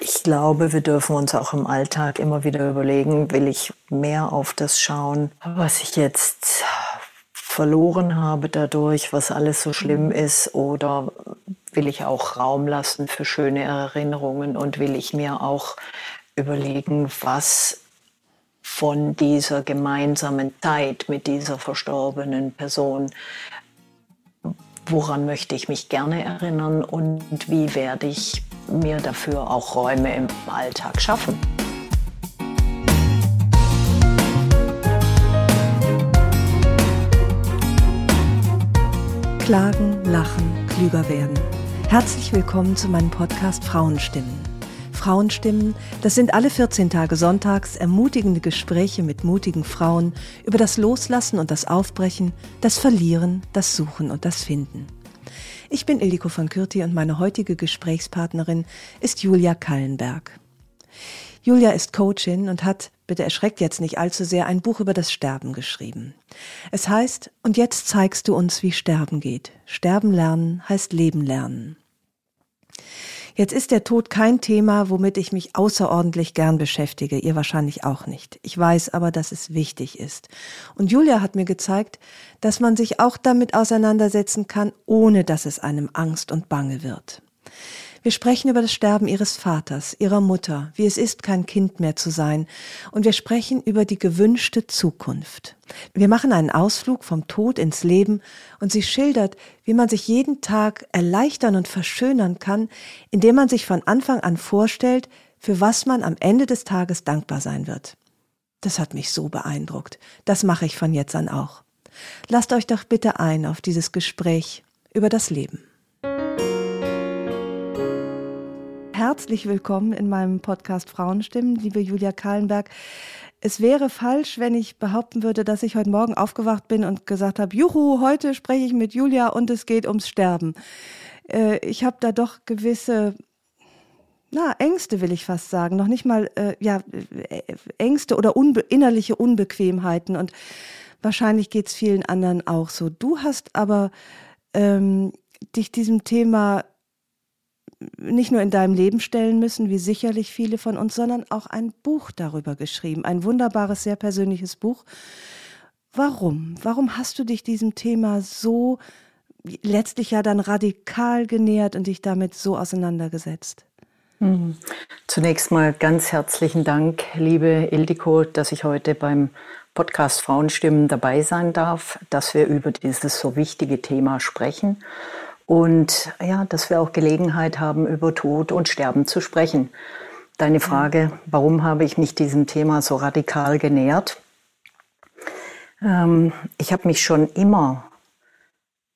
Ich glaube, wir dürfen uns auch im Alltag immer wieder überlegen, will ich mehr auf das schauen, was ich jetzt verloren habe dadurch, was alles so schlimm ist, oder will ich auch Raum lassen für schöne Erinnerungen und will ich mir auch überlegen, was von dieser gemeinsamen Zeit mit dieser verstorbenen Person, woran möchte ich mich gerne erinnern und wie werde ich mir dafür auch Räume im Alltag schaffen. Klagen, lachen, klüger werden. Herzlich willkommen zu meinem Podcast Frauenstimmen. Frauenstimmen, das sind alle 14 Tage sonntags ermutigende Gespräche mit mutigen Frauen über das Loslassen und das Aufbrechen, das Verlieren, das Suchen und das Finden. Ich bin Ildiko von Kürti und meine heutige Gesprächspartnerin ist Julia Kallenberg. Julia ist Coachin und hat, bitte erschreckt jetzt nicht allzu sehr, ein Buch über das Sterben geschrieben. Es heißt, und jetzt zeigst du uns, wie Sterben geht. Sterben lernen heißt Leben lernen. Jetzt ist der Tod kein Thema, womit ich mich außerordentlich gern beschäftige, ihr wahrscheinlich auch nicht. Ich weiß aber, dass es wichtig ist. Und Julia hat mir gezeigt, dass man sich auch damit auseinandersetzen kann, ohne dass es einem Angst und Bange wird. Wir sprechen über das Sterben ihres Vaters, ihrer Mutter, wie es ist, kein Kind mehr zu sein. Und wir sprechen über die gewünschte Zukunft. Wir machen einen Ausflug vom Tod ins Leben und sie schildert, wie man sich jeden Tag erleichtern und verschönern kann, indem man sich von Anfang an vorstellt, für was man am Ende des Tages dankbar sein wird. Das hat mich so beeindruckt. Das mache ich von jetzt an auch. Lasst euch doch bitte ein auf dieses Gespräch über das Leben. Herzlich willkommen in meinem Podcast Frauenstimmen, liebe Julia Kahlenberg. Es wäre falsch, wenn ich behaupten würde, dass ich heute Morgen aufgewacht bin und gesagt habe, Juhu, heute spreche ich mit Julia und es geht ums Sterben. Äh, ich habe da doch gewisse na, Ängste will ich fast sagen, noch nicht mal äh, ja äh, Ängste oder unbe innerliche Unbequemheiten und wahrscheinlich geht es vielen anderen auch so. Du hast aber ähm, dich diesem Thema nicht nur in deinem Leben stellen müssen, wie sicherlich viele von uns, sondern auch ein Buch darüber geschrieben. Ein wunderbares, sehr persönliches Buch. Warum? Warum hast du dich diesem Thema so letztlich ja dann radikal genähert und dich damit so auseinandergesetzt? Mhm. Zunächst mal ganz herzlichen Dank, liebe Ildiko, dass ich heute beim Podcast Frauenstimmen dabei sein darf, dass wir über dieses so wichtige Thema sprechen und ja, dass wir auch Gelegenheit haben, über Tod und Sterben zu sprechen. Deine Frage, warum habe ich mich diesem Thema so radikal genähert? Ähm, ich habe mich schon immer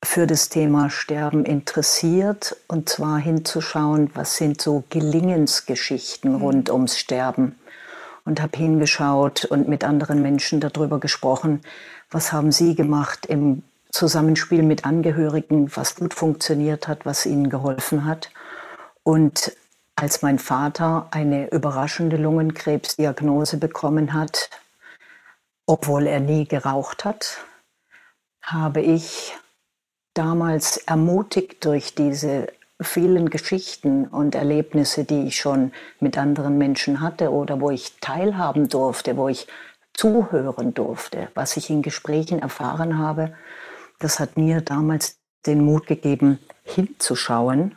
für das Thema Sterben interessiert und zwar hinzuschauen, was sind so Gelingensgeschichten mhm. rund ums Sterben. Und habe hingeschaut und mit anderen Menschen darüber gesprochen, was haben sie gemacht im Zusammenspiel mit Angehörigen, was gut funktioniert hat, was ihnen geholfen hat. Und als mein Vater eine überraschende Lungenkrebsdiagnose bekommen hat, obwohl er nie geraucht hat, habe ich damals ermutigt durch diese vielen Geschichten und Erlebnisse, die ich schon mit anderen Menschen hatte oder wo ich teilhaben durfte, wo ich zuhören durfte, was ich in Gesprächen erfahren habe, das hat mir damals den Mut gegeben, hinzuschauen,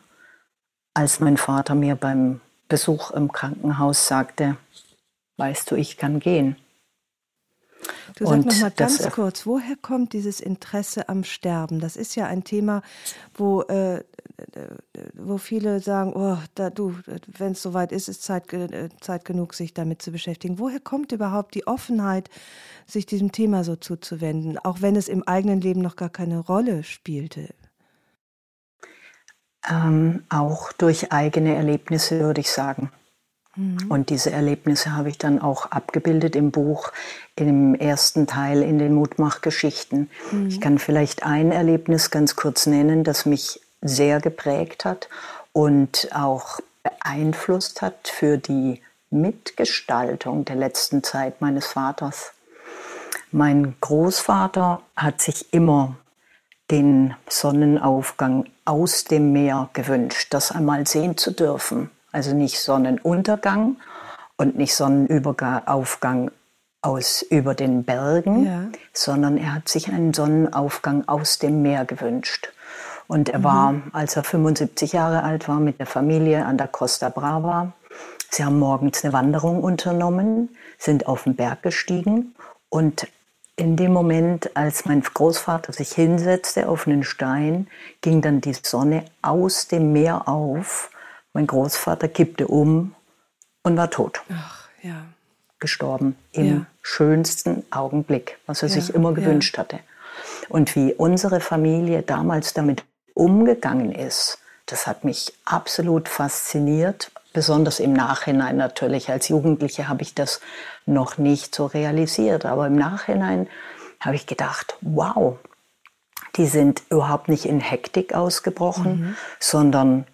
als mein Vater mir beim Besuch im Krankenhaus sagte, weißt du, ich kann gehen. Du sag noch mal ganz kurz, woher kommt dieses Interesse am Sterben? Das ist ja ein Thema, wo, äh, wo viele sagen, oh, da, du, wenn es soweit ist, ist Zeit, äh, Zeit genug, sich damit zu beschäftigen. Woher kommt überhaupt die Offenheit, sich diesem Thema so zuzuwenden, auch wenn es im eigenen Leben noch gar keine Rolle spielte? Ähm, auch durch eigene Erlebnisse, würde ich sagen. Mhm. Und diese Erlebnisse habe ich dann auch abgebildet im Buch, im ersten Teil in den Mutmachgeschichten. Mhm. Ich kann vielleicht ein Erlebnis ganz kurz nennen, das mich sehr geprägt hat und auch beeinflusst hat für die Mitgestaltung der letzten Zeit meines Vaters. Mein Großvater hat sich immer den Sonnenaufgang aus dem Meer gewünscht, das einmal sehen zu dürfen. Also nicht Sonnenuntergang und nicht Sonnenaufgang aus über den Bergen, ja. sondern er hat sich einen Sonnenaufgang aus dem Meer gewünscht. Und er mhm. war, als er 75 Jahre alt war, mit der Familie an der Costa Brava. Sie haben morgens eine Wanderung unternommen, sind auf den Berg gestiegen und in dem Moment, als mein Großvater sich hinsetzte auf einen Stein, ging dann die Sonne aus dem Meer auf. Mein Großvater kippte um und war tot. Ach, ja. Gestorben im ja. schönsten Augenblick, was er ja, sich immer gewünscht hatte. Und wie unsere Familie damals damit umgegangen ist, das hat mich absolut fasziniert, besonders im Nachhinein natürlich. Als Jugendliche habe ich das noch nicht so realisiert, aber im Nachhinein habe ich gedacht, wow, die sind überhaupt nicht in Hektik ausgebrochen, mhm. sondern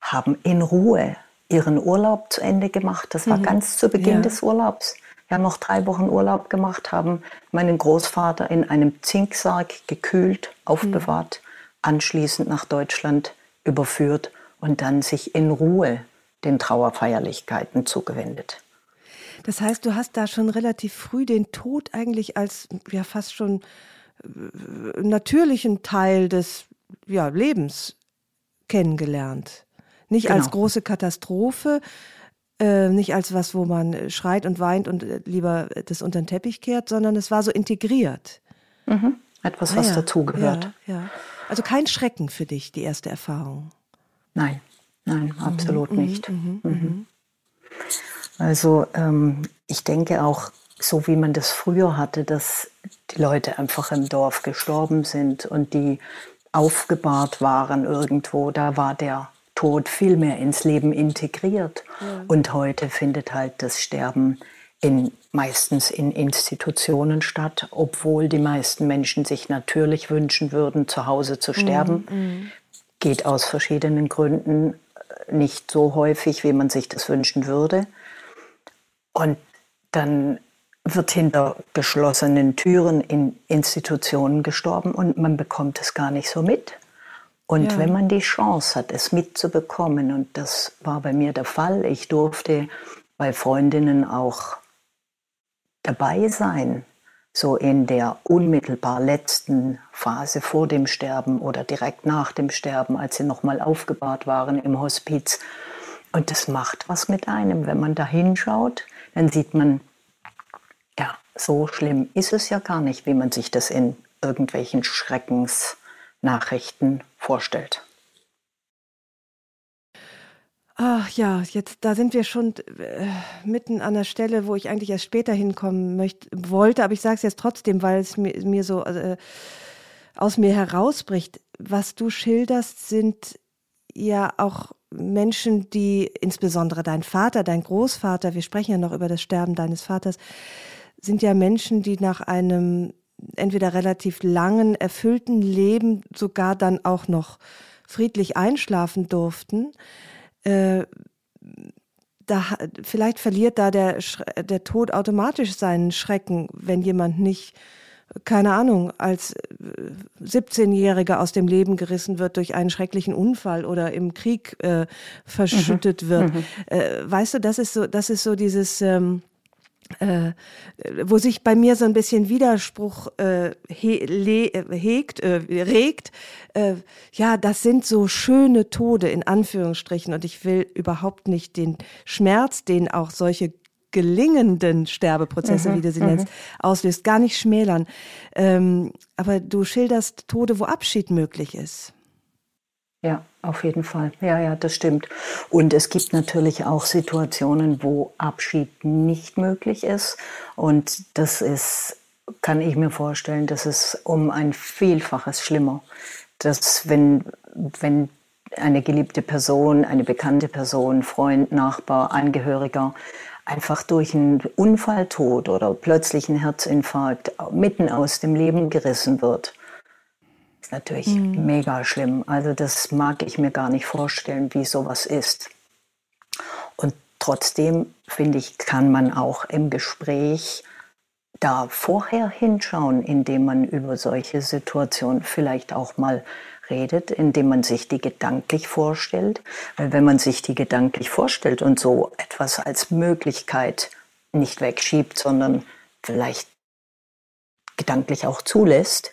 haben in Ruhe ihren Urlaub zu Ende gemacht. Das war mhm. ganz zu Beginn ja. des Urlaubs. Wir haben noch drei Wochen Urlaub gemacht, haben meinen Großvater in einem Zinksarg gekühlt, aufbewahrt, mhm. anschließend nach Deutschland überführt und dann sich in Ruhe den Trauerfeierlichkeiten zugewendet. Das heißt, du hast da schon relativ früh den Tod eigentlich als ja fast schon äh, natürlichen Teil des ja, Lebens kennengelernt. Nicht genau. als große Katastrophe, äh, nicht als was, wo man schreit und weint und äh, lieber das unter den Teppich kehrt, sondern es war so integriert. Mhm. Etwas, was ah, ja. dazugehört. Ja, ja. Also kein Schrecken für dich, die erste Erfahrung. Nein. Nein, mhm, absolut mhm, nicht. Mhm, mhm. Also ähm, ich denke auch, so wie man das früher hatte, dass die Leute einfach im Dorf gestorben sind und die aufgebahrt waren irgendwo, da war der Tod viel mehr ins Leben integriert. Ja. Und heute findet halt das Sterben in, meistens in Institutionen statt, obwohl die meisten Menschen sich natürlich wünschen würden, zu Hause zu sterben. Mhm. Geht aus verschiedenen Gründen nicht so häufig, wie man sich das wünschen würde. Und dann wird hinter geschlossenen Türen in Institutionen gestorben und man bekommt es gar nicht so mit. Und ja. wenn man die Chance hat, es mitzubekommen, und das war bei mir der Fall, ich durfte bei Freundinnen auch dabei sein, so in der unmittelbar letzten Phase vor dem Sterben oder direkt nach dem Sterben, als sie nochmal aufgebahrt waren im Hospiz. Und das macht was mit einem. Wenn man da hinschaut, dann sieht man, ja, so schlimm ist es ja gar nicht, wie man sich das in irgendwelchen Schreckensnachrichten vorstellt. Ach ja, jetzt da sind wir schon äh, mitten an der Stelle, wo ich eigentlich erst später hinkommen möchte, wollte, aber ich sage es jetzt trotzdem, weil es mir, mir so äh, aus mir herausbricht. Was du schilderst, sind ja auch Menschen, die insbesondere dein Vater, dein Großvater, wir sprechen ja noch über das Sterben deines Vaters, sind ja Menschen, die nach einem entweder relativ langen, erfüllten Leben sogar dann auch noch friedlich einschlafen durften äh, da, vielleicht verliert da der, der Tod automatisch seinen Schrecken, wenn jemand nicht, keine Ahnung, als 17-Jähriger äh, aus dem Leben gerissen wird durch einen schrecklichen Unfall oder im Krieg äh, verschüttet mhm. wird. Mhm. Äh, weißt du, das ist so, das ist so dieses, ähm, äh, wo sich bei mir so ein bisschen Widerspruch äh, he, le, äh, hegt, äh, regt. Äh, ja, das sind so schöne Tode in Anführungsstrichen und ich will überhaupt nicht den Schmerz, den auch solche gelingenden Sterbeprozesse, mhm, wie du sie nennst, mhm. auslöst, gar nicht schmälern. Ähm, aber du schilderst Tode, wo Abschied möglich ist. Ja, auf jeden Fall. Ja, ja, das stimmt. Und es gibt natürlich auch Situationen, wo Abschied nicht möglich ist. Und das ist, kann ich mir vorstellen, das ist um ein Vielfaches schlimmer. Dass wenn, wenn eine geliebte Person, eine bekannte Person, Freund, Nachbar, Angehöriger einfach durch einen Unfalltod oder plötzlichen Herzinfarkt mitten aus dem Leben gerissen wird. Ist natürlich mhm. mega schlimm. Also das mag ich mir gar nicht vorstellen, wie sowas ist. Und trotzdem finde ich, kann man auch im Gespräch da vorher hinschauen, indem man über solche Situationen vielleicht auch mal redet, indem man sich die gedanklich vorstellt. Weil wenn man sich die gedanklich vorstellt und so etwas als Möglichkeit nicht wegschiebt, sondern vielleicht gedanklich auch zulässt,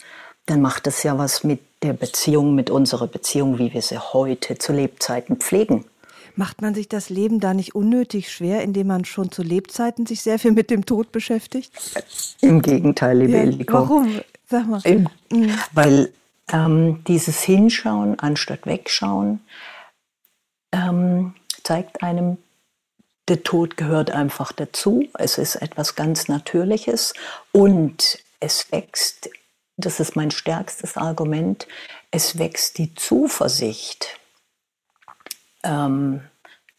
dann macht das ja was mit der Beziehung, mit unserer Beziehung, wie wir sie heute zu Lebzeiten pflegen. Macht man sich das Leben da nicht unnötig schwer, indem man schon zu Lebzeiten sich sehr viel mit dem Tod beschäftigt? Im Gegenteil, liebe ja, Eliko. Warum? Sag mal. Im, mhm. Weil ähm, dieses Hinschauen anstatt Wegschauen ähm, zeigt einem, der Tod gehört einfach dazu. Es ist etwas ganz Natürliches und es wächst, das ist mein stärkstes Argument, es wächst die Zuversicht, ähm,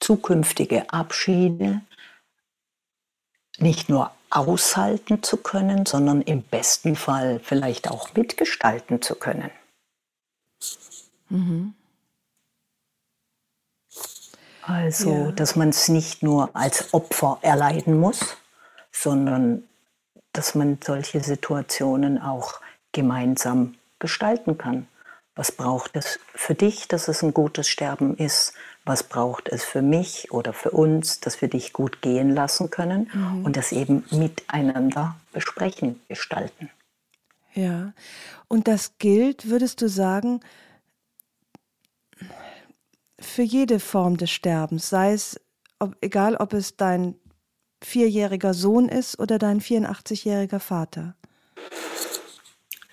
zukünftige Abschiede nicht nur aushalten zu können, sondern im besten Fall vielleicht auch mitgestalten zu können. Mhm. Also, ja. dass man es nicht nur als Opfer erleiden muss, sondern dass man solche Situationen auch gemeinsam gestalten kann. Was braucht es für dich, dass es ein gutes Sterben ist? Was braucht es für mich oder für uns, dass wir dich gut gehen lassen können mhm. und das eben miteinander besprechen, gestalten? Ja, und das gilt, würdest du sagen, für jede Form des Sterbens, sei es ob, egal, ob es dein vierjähriger Sohn ist oder dein 84-jähriger Vater.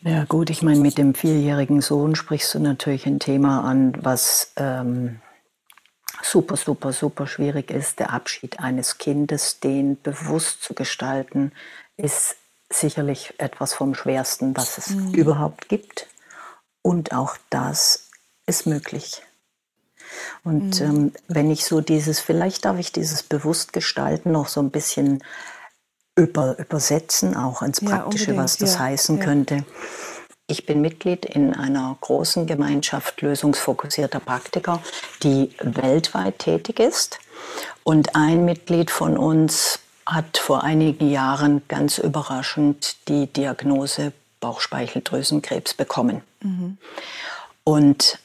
Ja gut, ich meine, mit dem vierjährigen Sohn sprichst du natürlich ein Thema an, was ähm, super, super, super schwierig ist. Der Abschied eines Kindes, den bewusst zu gestalten, ist sicherlich etwas vom Schwersten, was es mhm. überhaupt gibt. Und auch das ist möglich. Und mhm. ähm, wenn ich so dieses, vielleicht darf ich dieses bewusst gestalten noch so ein bisschen über, übersetzen, auch ins Praktische, ja, was das ja, heißen ja. könnte. Ich bin Mitglied in einer großen Gemeinschaft lösungsfokussierter Praktiker, die weltweit tätig ist. Und ein Mitglied von uns hat vor einigen Jahren ganz überraschend die Diagnose Bauchspeicheldrüsenkrebs bekommen. Mhm. Und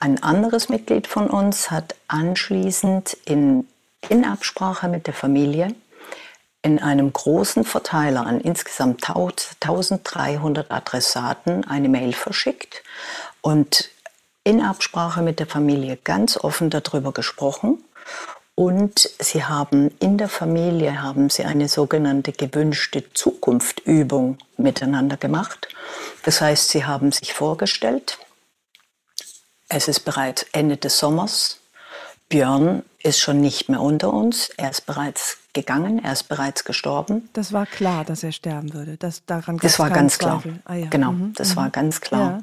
ein anderes Mitglied von uns hat anschließend in, in Absprache mit der Familie in einem großen Verteiler an insgesamt 1300 Adressaten eine Mail verschickt und in Absprache mit der Familie ganz offen darüber gesprochen. Und sie haben in der Familie haben sie eine sogenannte gewünschte Zukunftübung miteinander gemacht. Das heißt, sie haben sich vorgestellt, es ist bereits Ende des Sommers. Björn ist schon nicht mehr unter uns. Er ist bereits gegangen, er ist bereits gestorben. Das war klar, dass er sterben würde. Das, daran das war ganz klar. Ah, ja. Genau, mhm. das mhm. war ganz klar. Ja.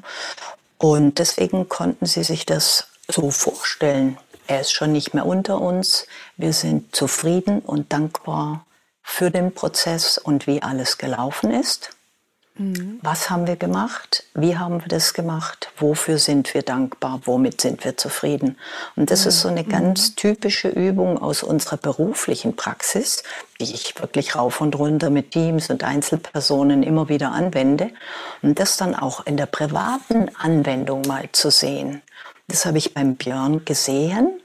Und deswegen konnten sie sich das so vorstellen. Er ist schon nicht mehr unter uns. Wir sind zufrieden und dankbar für den Prozess und wie alles gelaufen ist. Mhm. Was haben wir gemacht? Wie haben wir das gemacht? Wofür sind wir dankbar? Womit sind wir zufrieden? Und das mhm. ist so eine ganz mhm. typische Übung aus unserer beruflichen Praxis, die ich wirklich rauf und runter mit Teams und Einzelpersonen immer wieder anwende. Und das dann auch in der privaten Anwendung mal zu sehen. Das habe ich beim Björn gesehen,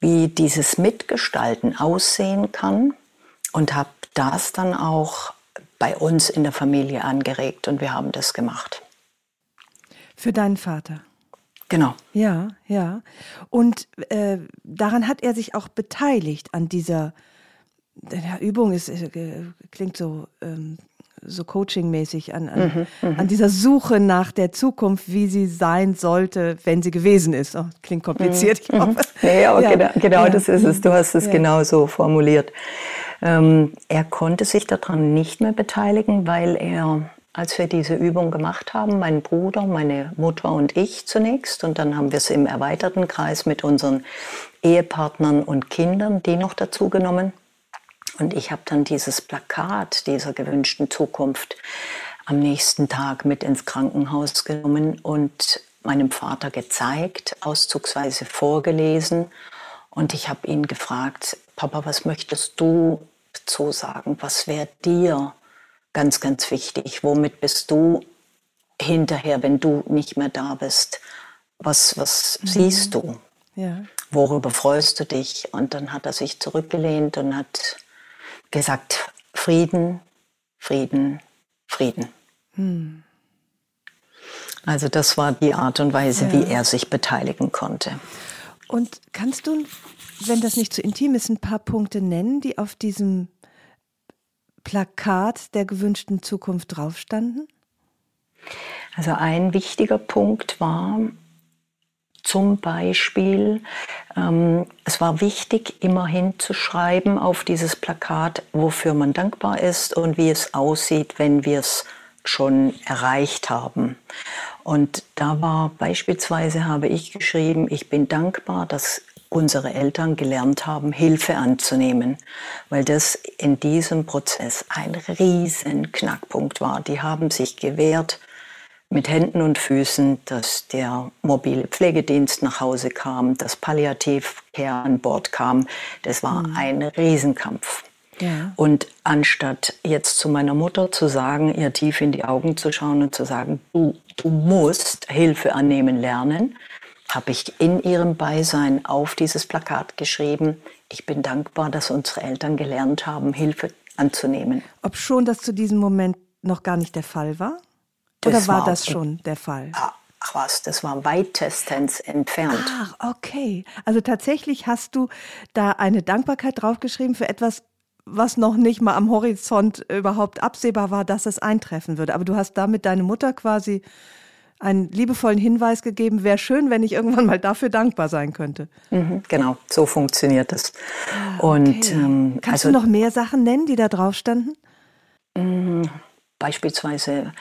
wie dieses Mitgestalten aussehen kann und habe das dann auch bei uns in der Familie angeregt und wir haben das gemacht. Für deinen Vater? Genau. Ja, ja. Und äh, daran hat er sich auch beteiligt an dieser der Übung ist, äh, klingt so, ähm, so coachingmäßig an, an, mhm, mhm, an, dieser Suche nach der Zukunft, wie sie sein sollte, wenn sie gewesen ist. Oh, klingt kompliziert. Mhm, mhm. nee, aber ja. genau, genau ja. das ist es. Du hast es ja. genau so formuliert. Ähm, er konnte sich daran nicht mehr beteiligen, weil er als wir diese Übung gemacht haben, mein Bruder, meine Mutter und ich zunächst. Und dann haben wir es im erweiterten Kreis mit unseren Ehepartnern und Kindern, die noch dazu genommen. Und ich habe dann dieses Plakat dieser gewünschten Zukunft am nächsten Tag mit ins Krankenhaus genommen und meinem Vater gezeigt, auszugsweise vorgelesen. Und ich habe ihn gefragt, Papa, was möchtest du so sagen? Was wäre dir ganz, ganz wichtig? Womit bist du hinterher, wenn du nicht mehr da bist? Was, was mhm. siehst du? Ja. Worüber freust du dich? Und dann hat er sich zurückgelehnt und hat gesagt, Frieden, Frieden, Frieden. Hm. Also das war die Art und Weise, ja. wie er sich beteiligen konnte. Und kannst du, wenn das nicht zu intim ist, ein paar Punkte nennen, die auf diesem Plakat der gewünschten Zukunft draufstanden? Also ein wichtiger Punkt war zum Beispiel, ähm, es war wichtig, immerhin zu schreiben auf dieses Plakat, wofür man dankbar ist und wie es aussieht, wenn wir es schon erreicht haben. Und da war beispielsweise, habe ich geschrieben, ich bin dankbar, dass unsere Eltern gelernt haben, Hilfe anzunehmen, weil das in diesem Prozess ein riesen Knackpunkt war. Die haben sich gewehrt mit Händen und Füßen, dass der mobile Pflegedienst nach Hause kam, dass Palliativcare an Bord kam. Das war mhm. ein Riesenkampf. Ja. Und anstatt jetzt zu meiner Mutter zu sagen, ihr tief in die Augen zu schauen und zu sagen, du, du musst Hilfe annehmen lernen, habe ich in ihrem Beisein auf dieses Plakat geschrieben, ich bin dankbar, dass unsere Eltern gelernt haben, Hilfe anzunehmen. Ob schon das zu diesem Moment noch gar nicht der Fall war? Oder das war, war, das schon der Fall? Ach was, das war weitestens entfernt. Ach, okay. Also tatsächlich hast du da eine Dankbarkeit draufgeschrieben für etwas, was noch nicht mal am Horizont überhaupt absehbar war, dass es eintreffen würde. Aber du hast damit deine Mutter quasi einen liebevollen Hinweis gegeben, wäre schön, wenn ich irgendwann mal dafür dankbar sein könnte. Mhm, genau, so funktioniert es. Ah, Und ähm, kannst also, du noch mehr Sachen nennen, die da drauf standen? Mhm, beispielsweise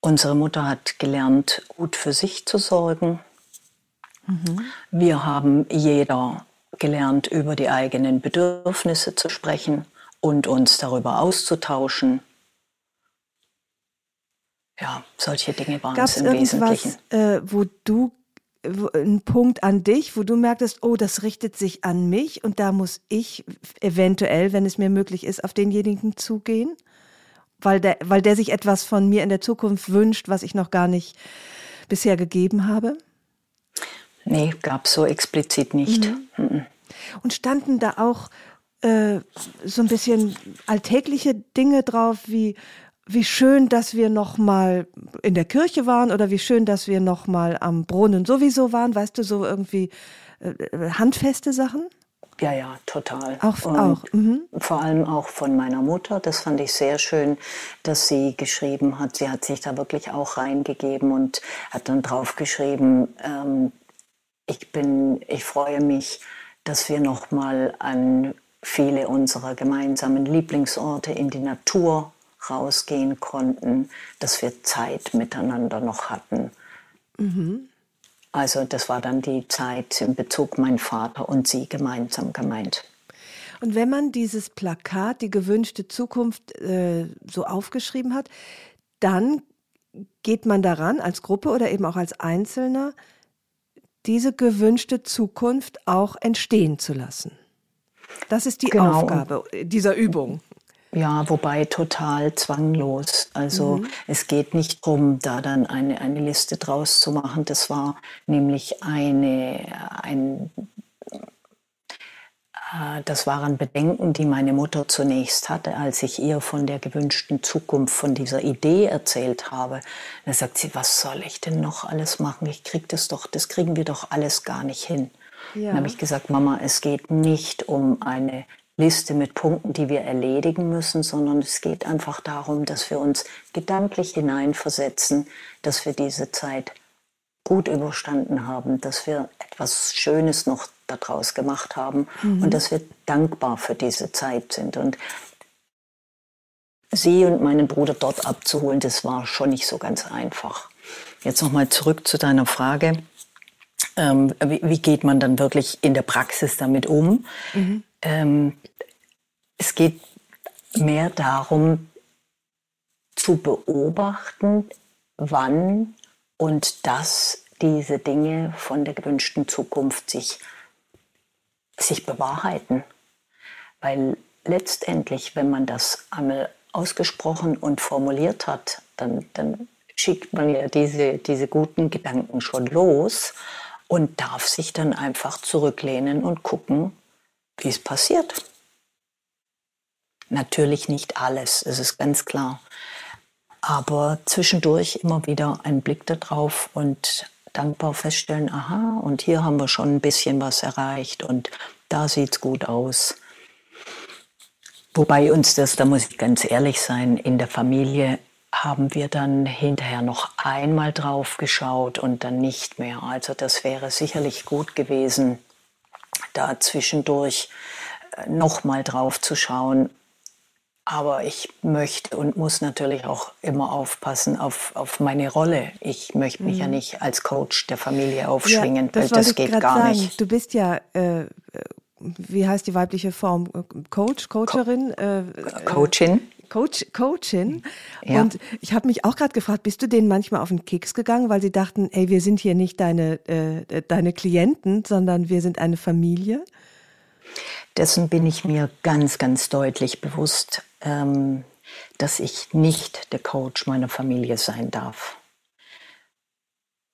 unsere Mutter hat gelernt, gut für sich zu sorgen. Mhm. Wir haben jeder gelernt, über die eigenen Bedürfnisse zu sprechen und uns darüber auszutauschen. Ja, solche Dinge waren Gab's es im Wesentlichen. Äh, wo du ein Punkt an dich, wo du merktest, oh, das richtet sich an mich und da muss ich eventuell, wenn es mir möglich ist, auf denjenigen zugehen, weil der, weil der sich etwas von mir in der Zukunft wünscht, was ich noch gar nicht bisher gegeben habe? Nee, gab es so explizit nicht. Mhm. Mhm. Und standen da auch äh, so ein bisschen alltägliche Dinge drauf, wie wie schön, dass wir noch mal in der Kirche waren oder wie schön, dass wir noch mal am Brunnen sowieso waren, weißt du, so irgendwie äh, äh handfeste Sachen? Ja, ja, total. Auch, auch. Mhm. Vor allem auch von meiner Mutter. Das fand ich sehr schön, dass sie geschrieben hat. Sie hat sich da wirklich auch reingegeben und hat dann draufgeschrieben, ähm, ich bin, ich freue mich, dass wir noch mal an viele unserer gemeinsamen Lieblingsorte in die Natur rausgehen konnten, dass wir Zeit miteinander noch hatten. Mhm. Also das war dann die Zeit in Bezug mein Vater und sie gemeinsam gemeint. Und wenn man dieses Plakat, die gewünschte Zukunft, äh, so aufgeschrieben hat, dann geht man daran als Gruppe oder eben auch als Einzelner, diese gewünschte Zukunft auch entstehen zu lassen. Das ist die genau. Aufgabe dieser Übung. Ja, wobei total zwanglos. Also mhm. es geht nicht darum, da dann eine, eine Liste draus zu machen. Das war nämlich eine, ein, äh, das waren Bedenken, die meine Mutter zunächst hatte, als ich ihr von der gewünschten Zukunft, von dieser Idee erzählt habe. Da sagt sie, was soll ich denn noch alles machen? Ich krieg das doch, das kriegen wir doch alles gar nicht hin. Ja. Dann habe ich gesagt, Mama, es geht nicht um eine Liste mit Punkten, die wir erledigen müssen, sondern es geht einfach darum, dass wir uns gedanklich hineinversetzen, dass wir diese Zeit gut überstanden haben, dass wir etwas Schönes noch daraus gemacht haben mhm. und dass wir dankbar für diese Zeit sind. Und sie und meinen Bruder dort abzuholen, das war schon nicht so ganz einfach. Jetzt nochmal zurück zu deiner Frage. Ähm, wie, wie, geht man dann wirklich in der Praxis damit um? Mhm. Ähm, es geht mehr darum, zu beobachten, wann und dass diese Dinge von der gewünschten Zukunft sich, sich bewahrheiten. Weil letztendlich, wenn man das einmal ausgesprochen und formuliert hat, dann, dann schickt man ja diese, diese guten Gedanken schon los und darf sich dann einfach zurücklehnen und gucken, wie es passiert. Natürlich nicht alles, es ist ganz klar. Aber zwischendurch immer wieder einen Blick darauf und dankbar feststellen, aha, und hier haben wir schon ein bisschen was erreicht und da sieht es gut aus. Wobei uns das, da muss ich ganz ehrlich sein, in der Familie haben wir dann hinterher noch einmal drauf geschaut und dann nicht mehr. Also das wäre sicherlich gut gewesen, da zwischendurch äh, noch mal drauf zu schauen. Aber ich möchte und muss natürlich auch immer aufpassen auf, auf meine Rolle. Ich möchte mich mhm. ja nicht als Coach der Familie aufschwingen, ja, das weil das geht gar sagen. nicht. Du bist ja äh, wie heißt die weibliche Form? Coach, Coacherin? Co äh, Coachin. Coach, Coachin. Ja. Und ich habe mich auch gerade gefragt, bist du denen manchmal auf den Keks gegangen, weil sie dachten, ey, wir sind hier nicht deine, äh, deine Klienten, sondern wir sind eine Familie? Dessen bin ich mir ganz, ganz deutlich bewusst, ähm, dass ich nicht der Coach meiner Familie sein darf.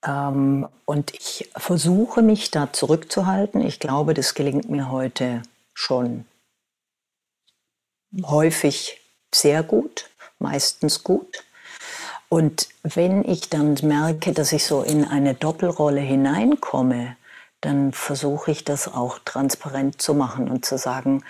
Ähm, und ich versuche mich da zurückzuhalten. Ich glaube, das gelingt mir heute schon häufig sehr gut, meistens gut. Und wenn ich dann merke, dass ich so in eine Doppelrolle hineinkomme, dann versuche ich das auch transparent zu machen und zu sagen,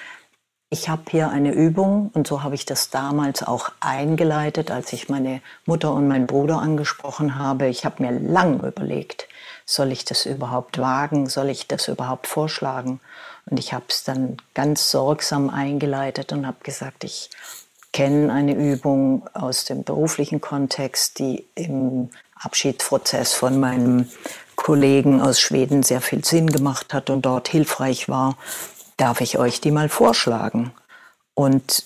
ich habe hier eine Übung und so habe ich das damals auch eingeleitet, als ich meine Mutter und meinen Bruder angesprochen habe. Ich habe mir lang überlegt, soll ich das überhaupt wagen, soll ich das überhaupt vorschlagen? Und ich habe es dann ganz sorgsam eingeleitet und habe gesagt, ich kenne eine Übung aus dem beruflichen Kontext, die im Abschiedsprozess von meinem Kollegen aus Schweden sehr viel Sinn gemacht hat und dort hilfreich war darf ich euch die mal vorschlagen? Und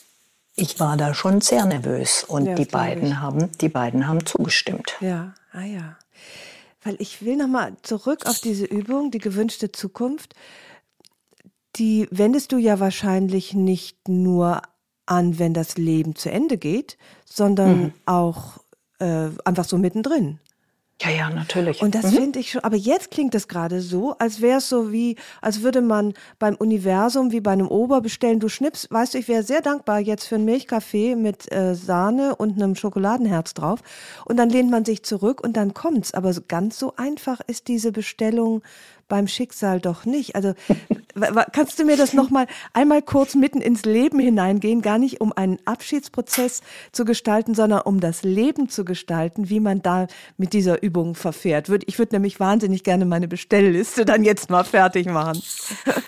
ich war da schon sehr nervös und ja, die beiden haben, die beiden haben zugestimmt. Ja, ah ja. Weil ich will nochmal zurück auf diese Übung, die gewünschte Zukunft. Die wendest du ja wahrscheinlich nicht nur an, wenn das Leben zu Ende geht, sondern mhm. auch äh, einfach so mittendrin. Ja, ja, natürlich. Und das mhm. finde ich schon, aber jetzt klingt es gerade so, als wäre es so wie, als würde man beim Universum wie bei einem Ober bestellen, du schnippst, weißt du, ich wäre sehr dankbar jetzt für einen Milchkaffee mit äh, Sahne und einem Schokoladenherz drauf. Und dann lehnt man sich zurück und dann kommt's. Aber ganz so einfach ist diese Bestellung beim Schicksal doch nicht. Also kannst du mir das noch mal einmal kurz mitten ins Leben hineingehen, gar nicht um einen Abschiedsprozess zu gestalten, sondern um das Leben zu gestalten, wie man da mit dieser Übung verfährt. Ich würde nämlich wahnsinnig gerne meine Bestellliste dann jetzt mal fertig machen.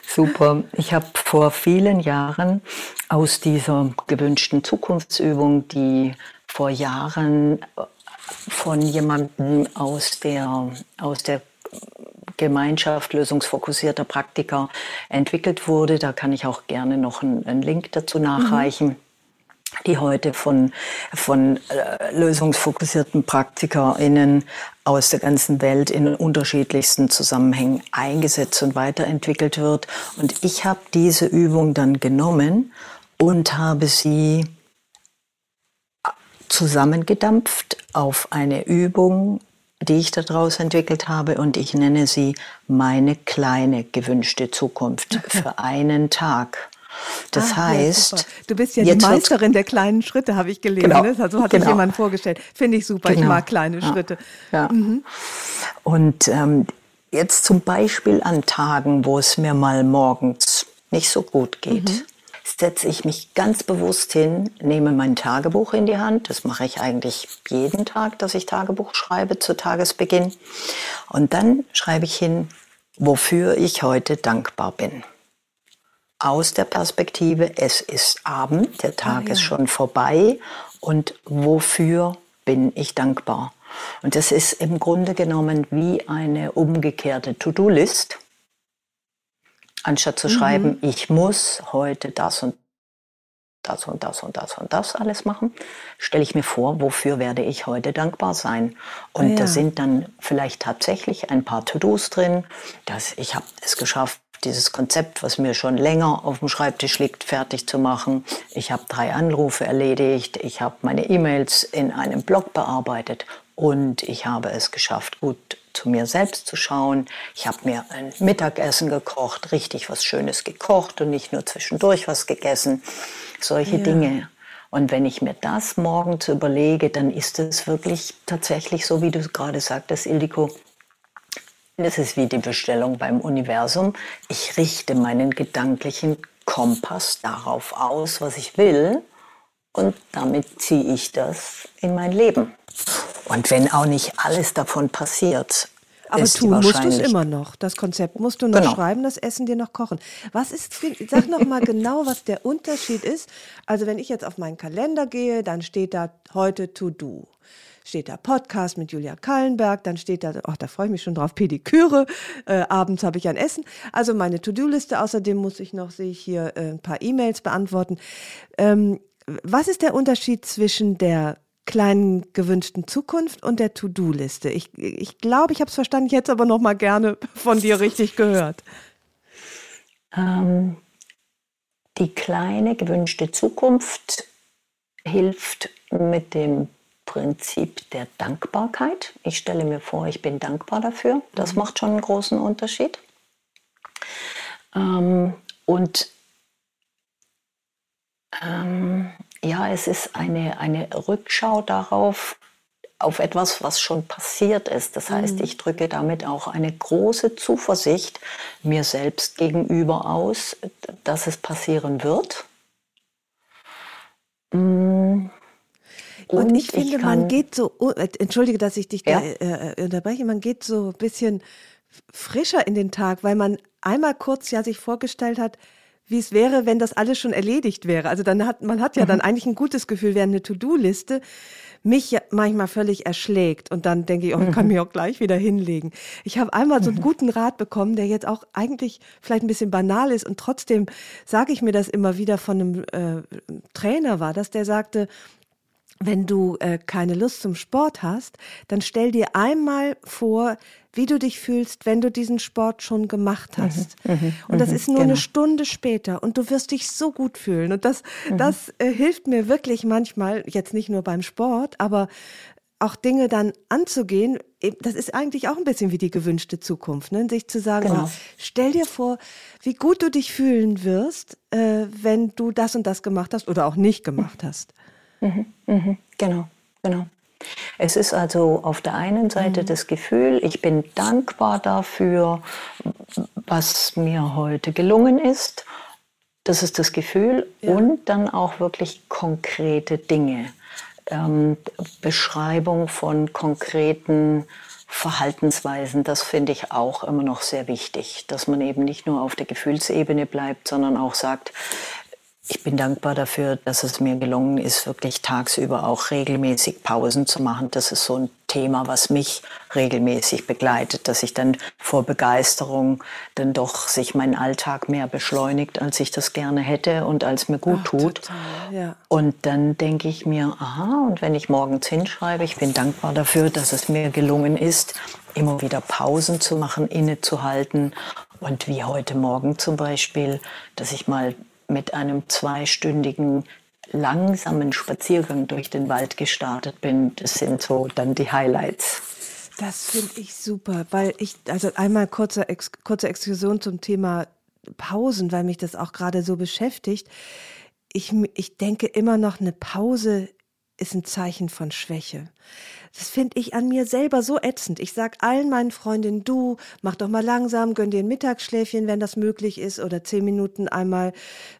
Super. Ich habe vor vielen Jahren aus dieser gewünschten Zukunftsübung, die vor Jahren von jemandem aus der, aus der Gemeinschaft lösungsfokussierter Praktiker entwickelt wurde. Da kann ich auch gerne noch einen, einen Link dazu nachreichen. Mhm die heute von, von äh, lösungsfokussierten PraktikerInnen aus der ganzen Welt in unterschiedlichsten Zusammenhängen eingesetzt und weiterentwickelt wird. Und ich habe diese Übung dann genommen und habe sie zusammengedampft auf eine Übung, die ich daraus entwickelt habe und ich nenne sie meine kleine gewünschte Zukunft für einen Tag. Das ah, heißt, ja, du bist ja die Meisterin der kleinen Schritte, habe ich gelesen. Genau, ne? So hat genau. sich jemand vorgestellt. Finde ich super. Genau. Ich mag kleine ja, Schritte. Ja. Mhm. Und ähm, jetzt zum Beispiel an Tagen, wo es mir mal morgens nicht so gut geht. Mhm setze ich mich ganz bewusst hin, nehme mein Tagebuch in die Hand. Das mache ich eigentlich jeden Tag, dass ich Tagebuch schreibe zu Tagesbeginn. Und dann schreibe ich hin, wofür ich heute dankbar bin. aus der Perspektive, es ist Abend, der Tag ah, ja. ist schon vorbei und wofür bin ich dankbar? Und das ist im Grunde genommen wie eine umgekehrte To-Do-List. Anstatt zu mhm. schreiben, ich muss heute das und das und das und das und das alles machen, stelle ich mir vor, wofür werde ich heute dankbar sein. Und ah, ja. da sind dann vielleicht tatsächlich ein paar To-Dos drin, dass ich habe es geschafft, dieses Konzept, was mir schon länger auf dem Schreibtisch liegt, fertig zu machen. Ich habe drei Anrufe erledigt, ich habe meine E-Mails in einem Blog bearbeitet und ich habe es geschafft, gut zu mir selbst zu schauen. Ich habe mir ein Mittagessen gekocht, richtig was Schönes gekocht und nicht nur zwischendurch was gegessen. Solche ja. Dinge. Und wenn ich mir das morgens überlege, dann ist es wirklich tatsächlich so, wie du gerade sagtest, Ildiko, das ist wie die Bestellung beim Universum. Ich richte meinen gedanklichen Kompass darauf aus, was ich will. Und damit ziehe ich das in mein Leben. Und wenn auch nicht alles davon passiert, aber tun musst du es immer noch. Das Konzept musst du noch genau. schreiben, das Essen dir noch kochen. Was ist, sag noch mal genau, was der Unterschied ist. Also wenn ich jetzt auf meinen Kalender gehe, dann steht da heute To Do steht da Podcast mit Julia Kallenberg, dann steht da, ach, da freue ich mich schon drauf, Pediküre, äh, abends habe ich ein Essen. Also meine To-Do-Liste, außerdem muss ich noch, sehe ich hier, äh, ein paar E-Mails beantworten. Ähm, was ist der Unterschied zwischen der kleinen gewünschten Zukunft und der To-Do-Liste? Ich, ich glaube, ich habe es verstanden, ich hätte es aber noch mal gerne von dir richtig gehört. Ähm, die kleine gewünschte Zukunft hilft mit dem Prinzip der Dankbarkeit. Ich stelle mir vor, ich bin dankbar dafür. Das mhm. macht schon einen großen Unterschied. Ähm, und ähm, ja, es ist eine, eine Rückschau darauf, auf etwas, was schon passiert ist. Das heißt, mhm. ich drücke damit auch eine große Zuversicht mir selbst gegenüber aus, dass es passieren wird. Mhm. Und, und ich finde, ich man geht so, oh, äh, entschuldige, dass ich dich ja? da äh, äh, unterbreche, man geht so ein bisschen frischer in den Tag, weil man einmal kurz ja sich vorgestellt hat, wie es wäre, wenn das alles schon erledigt wäre. Also dann hat man hat ja mhm. dann eigentlich ein gutes Gefühl, während eine To-Do-Liste mich ja manchmal völlig erschlägt und dann denke ich, oh, ich kann mhm. mich auch gleich wieder hinlegen. Ich habe einmal so einen mhm. guten Rat bekommen, der jetzt auch eigentlich vielleicht ein bisschen banal ist und trotzdem sage ich mir das immer wieder von einem äh, Trainer war, dass der sagte, wenn du äh, keine Lust zum Sport hast, dann stell dir einmal vor, wie du dich fühlst, wenn du diesen Sport schon gemacht mhm, hast. Mhm, und das mhm, ist nur genau. eine Stunde später und du wirst dich so gut fühlen. Und das, mhm. das äh, hilft mir wirklich manchmal, jetzt nicht nur beim Sport, aber auch Dinge dann anzugehen, das ist eigentlich auch ein bisschen wie die gewünschte Zukunft, ne? sich zu sagen, genau. stell dir vor, wie gut du dich fühlen wirst, äh, wenn du das und das gemacht hast oder auch nicht gemacht hast. Mhm, mhm, genau, genau. Es ist also auf der einen Seite mhm. das Gefühl, ich bin dankbar dafür, was mir heute gelungen ist. Das ist das Gefühl ja. und dann auch wirklich konkrete Dinge. Ähm, Beschreibung von konkreten Verhaltensweisen, das finde ich auch immer noch sehr wichtig, dass man eben nicht nur auf der Gefühlsebene bleibt, sondern auch sagt, ich bin dankbar dafür, dass es mir gelungen ist, wirklich tagsüber auch regelmäßig Pausen zu machen. Das ist so ein Thema, was mich regelmäßig begleitet, dass ich dann vor Begeisterung dann doch sich mein Alltag mehr beschleunigt, als ich das gerne hätte und als mir gut Ach, tut. Total, ja. Und dann denke ich mir, aha, und wenn ich morgens hinschreibe, ich bin dankbar dafür, dass es mir gelungen ist, immer wieder Pausen zu machen, innezuhalten. Und wie heute Morgen zum Beispiel, dass ich mal mit einem zweistündigen langsamen Spaziergang durch den Wald gestartet bin. Das sind so dann die Highlights. Das finde ich super, weil ich, also einmal kurze, Ex, kurze Exkursion zum Thema Pausen, weil mich das auch gerade so beschäftigt. Ich, ich denke immer noch, eine Pause ist ein Zeichen von Schwäche. Das finde ich an mir selber so ätzend. Ich sag allen meinen Freundinnen, du, mach doch mal langsam, gönn dir ein Mittagsschläfchen, wenn das möglich ist, oder zehn Minuten einmal,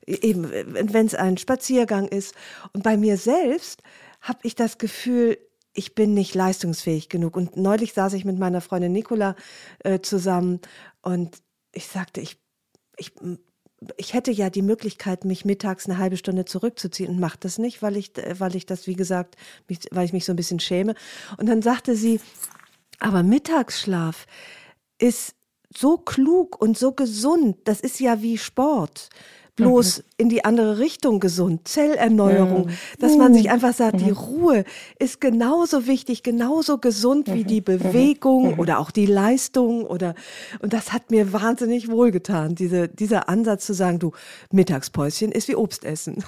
eben, wenn es ein Spaziergang ist. Und bei mir selbst habe ich das Gefühl, ich bin nicht leistungsfähig genug. Und neulich saß ich mit meiner Freundin Nicola äh, zusammen und ich sagte, ich, ich ich hätte ja die Möglichkeit, mich mittags eine halbe Stunde zurückzuziehen und mache das nicht, weil ich, weil ich das, wie gesagt, mich, weil ich mich so ein bisschen schäme. Und dann sagte sie, aber Mittagsschlaf ist so klug und so gesund. Das ist ja wie Sport bloß mhm. in die andere Richtung gesund, Zellerneuerung, mhm. dass man sich einfach sagt, mhm. die Ruhe ist genauso wichtig, genauso gesund wie die mhm. Bewegung mhm. oder auch die Leistung oder und das hat mir wahnsinnig wohlgetan, diese, dieser Ansatz zu sagen, du Mittagspäuschen ist wie Obstessen.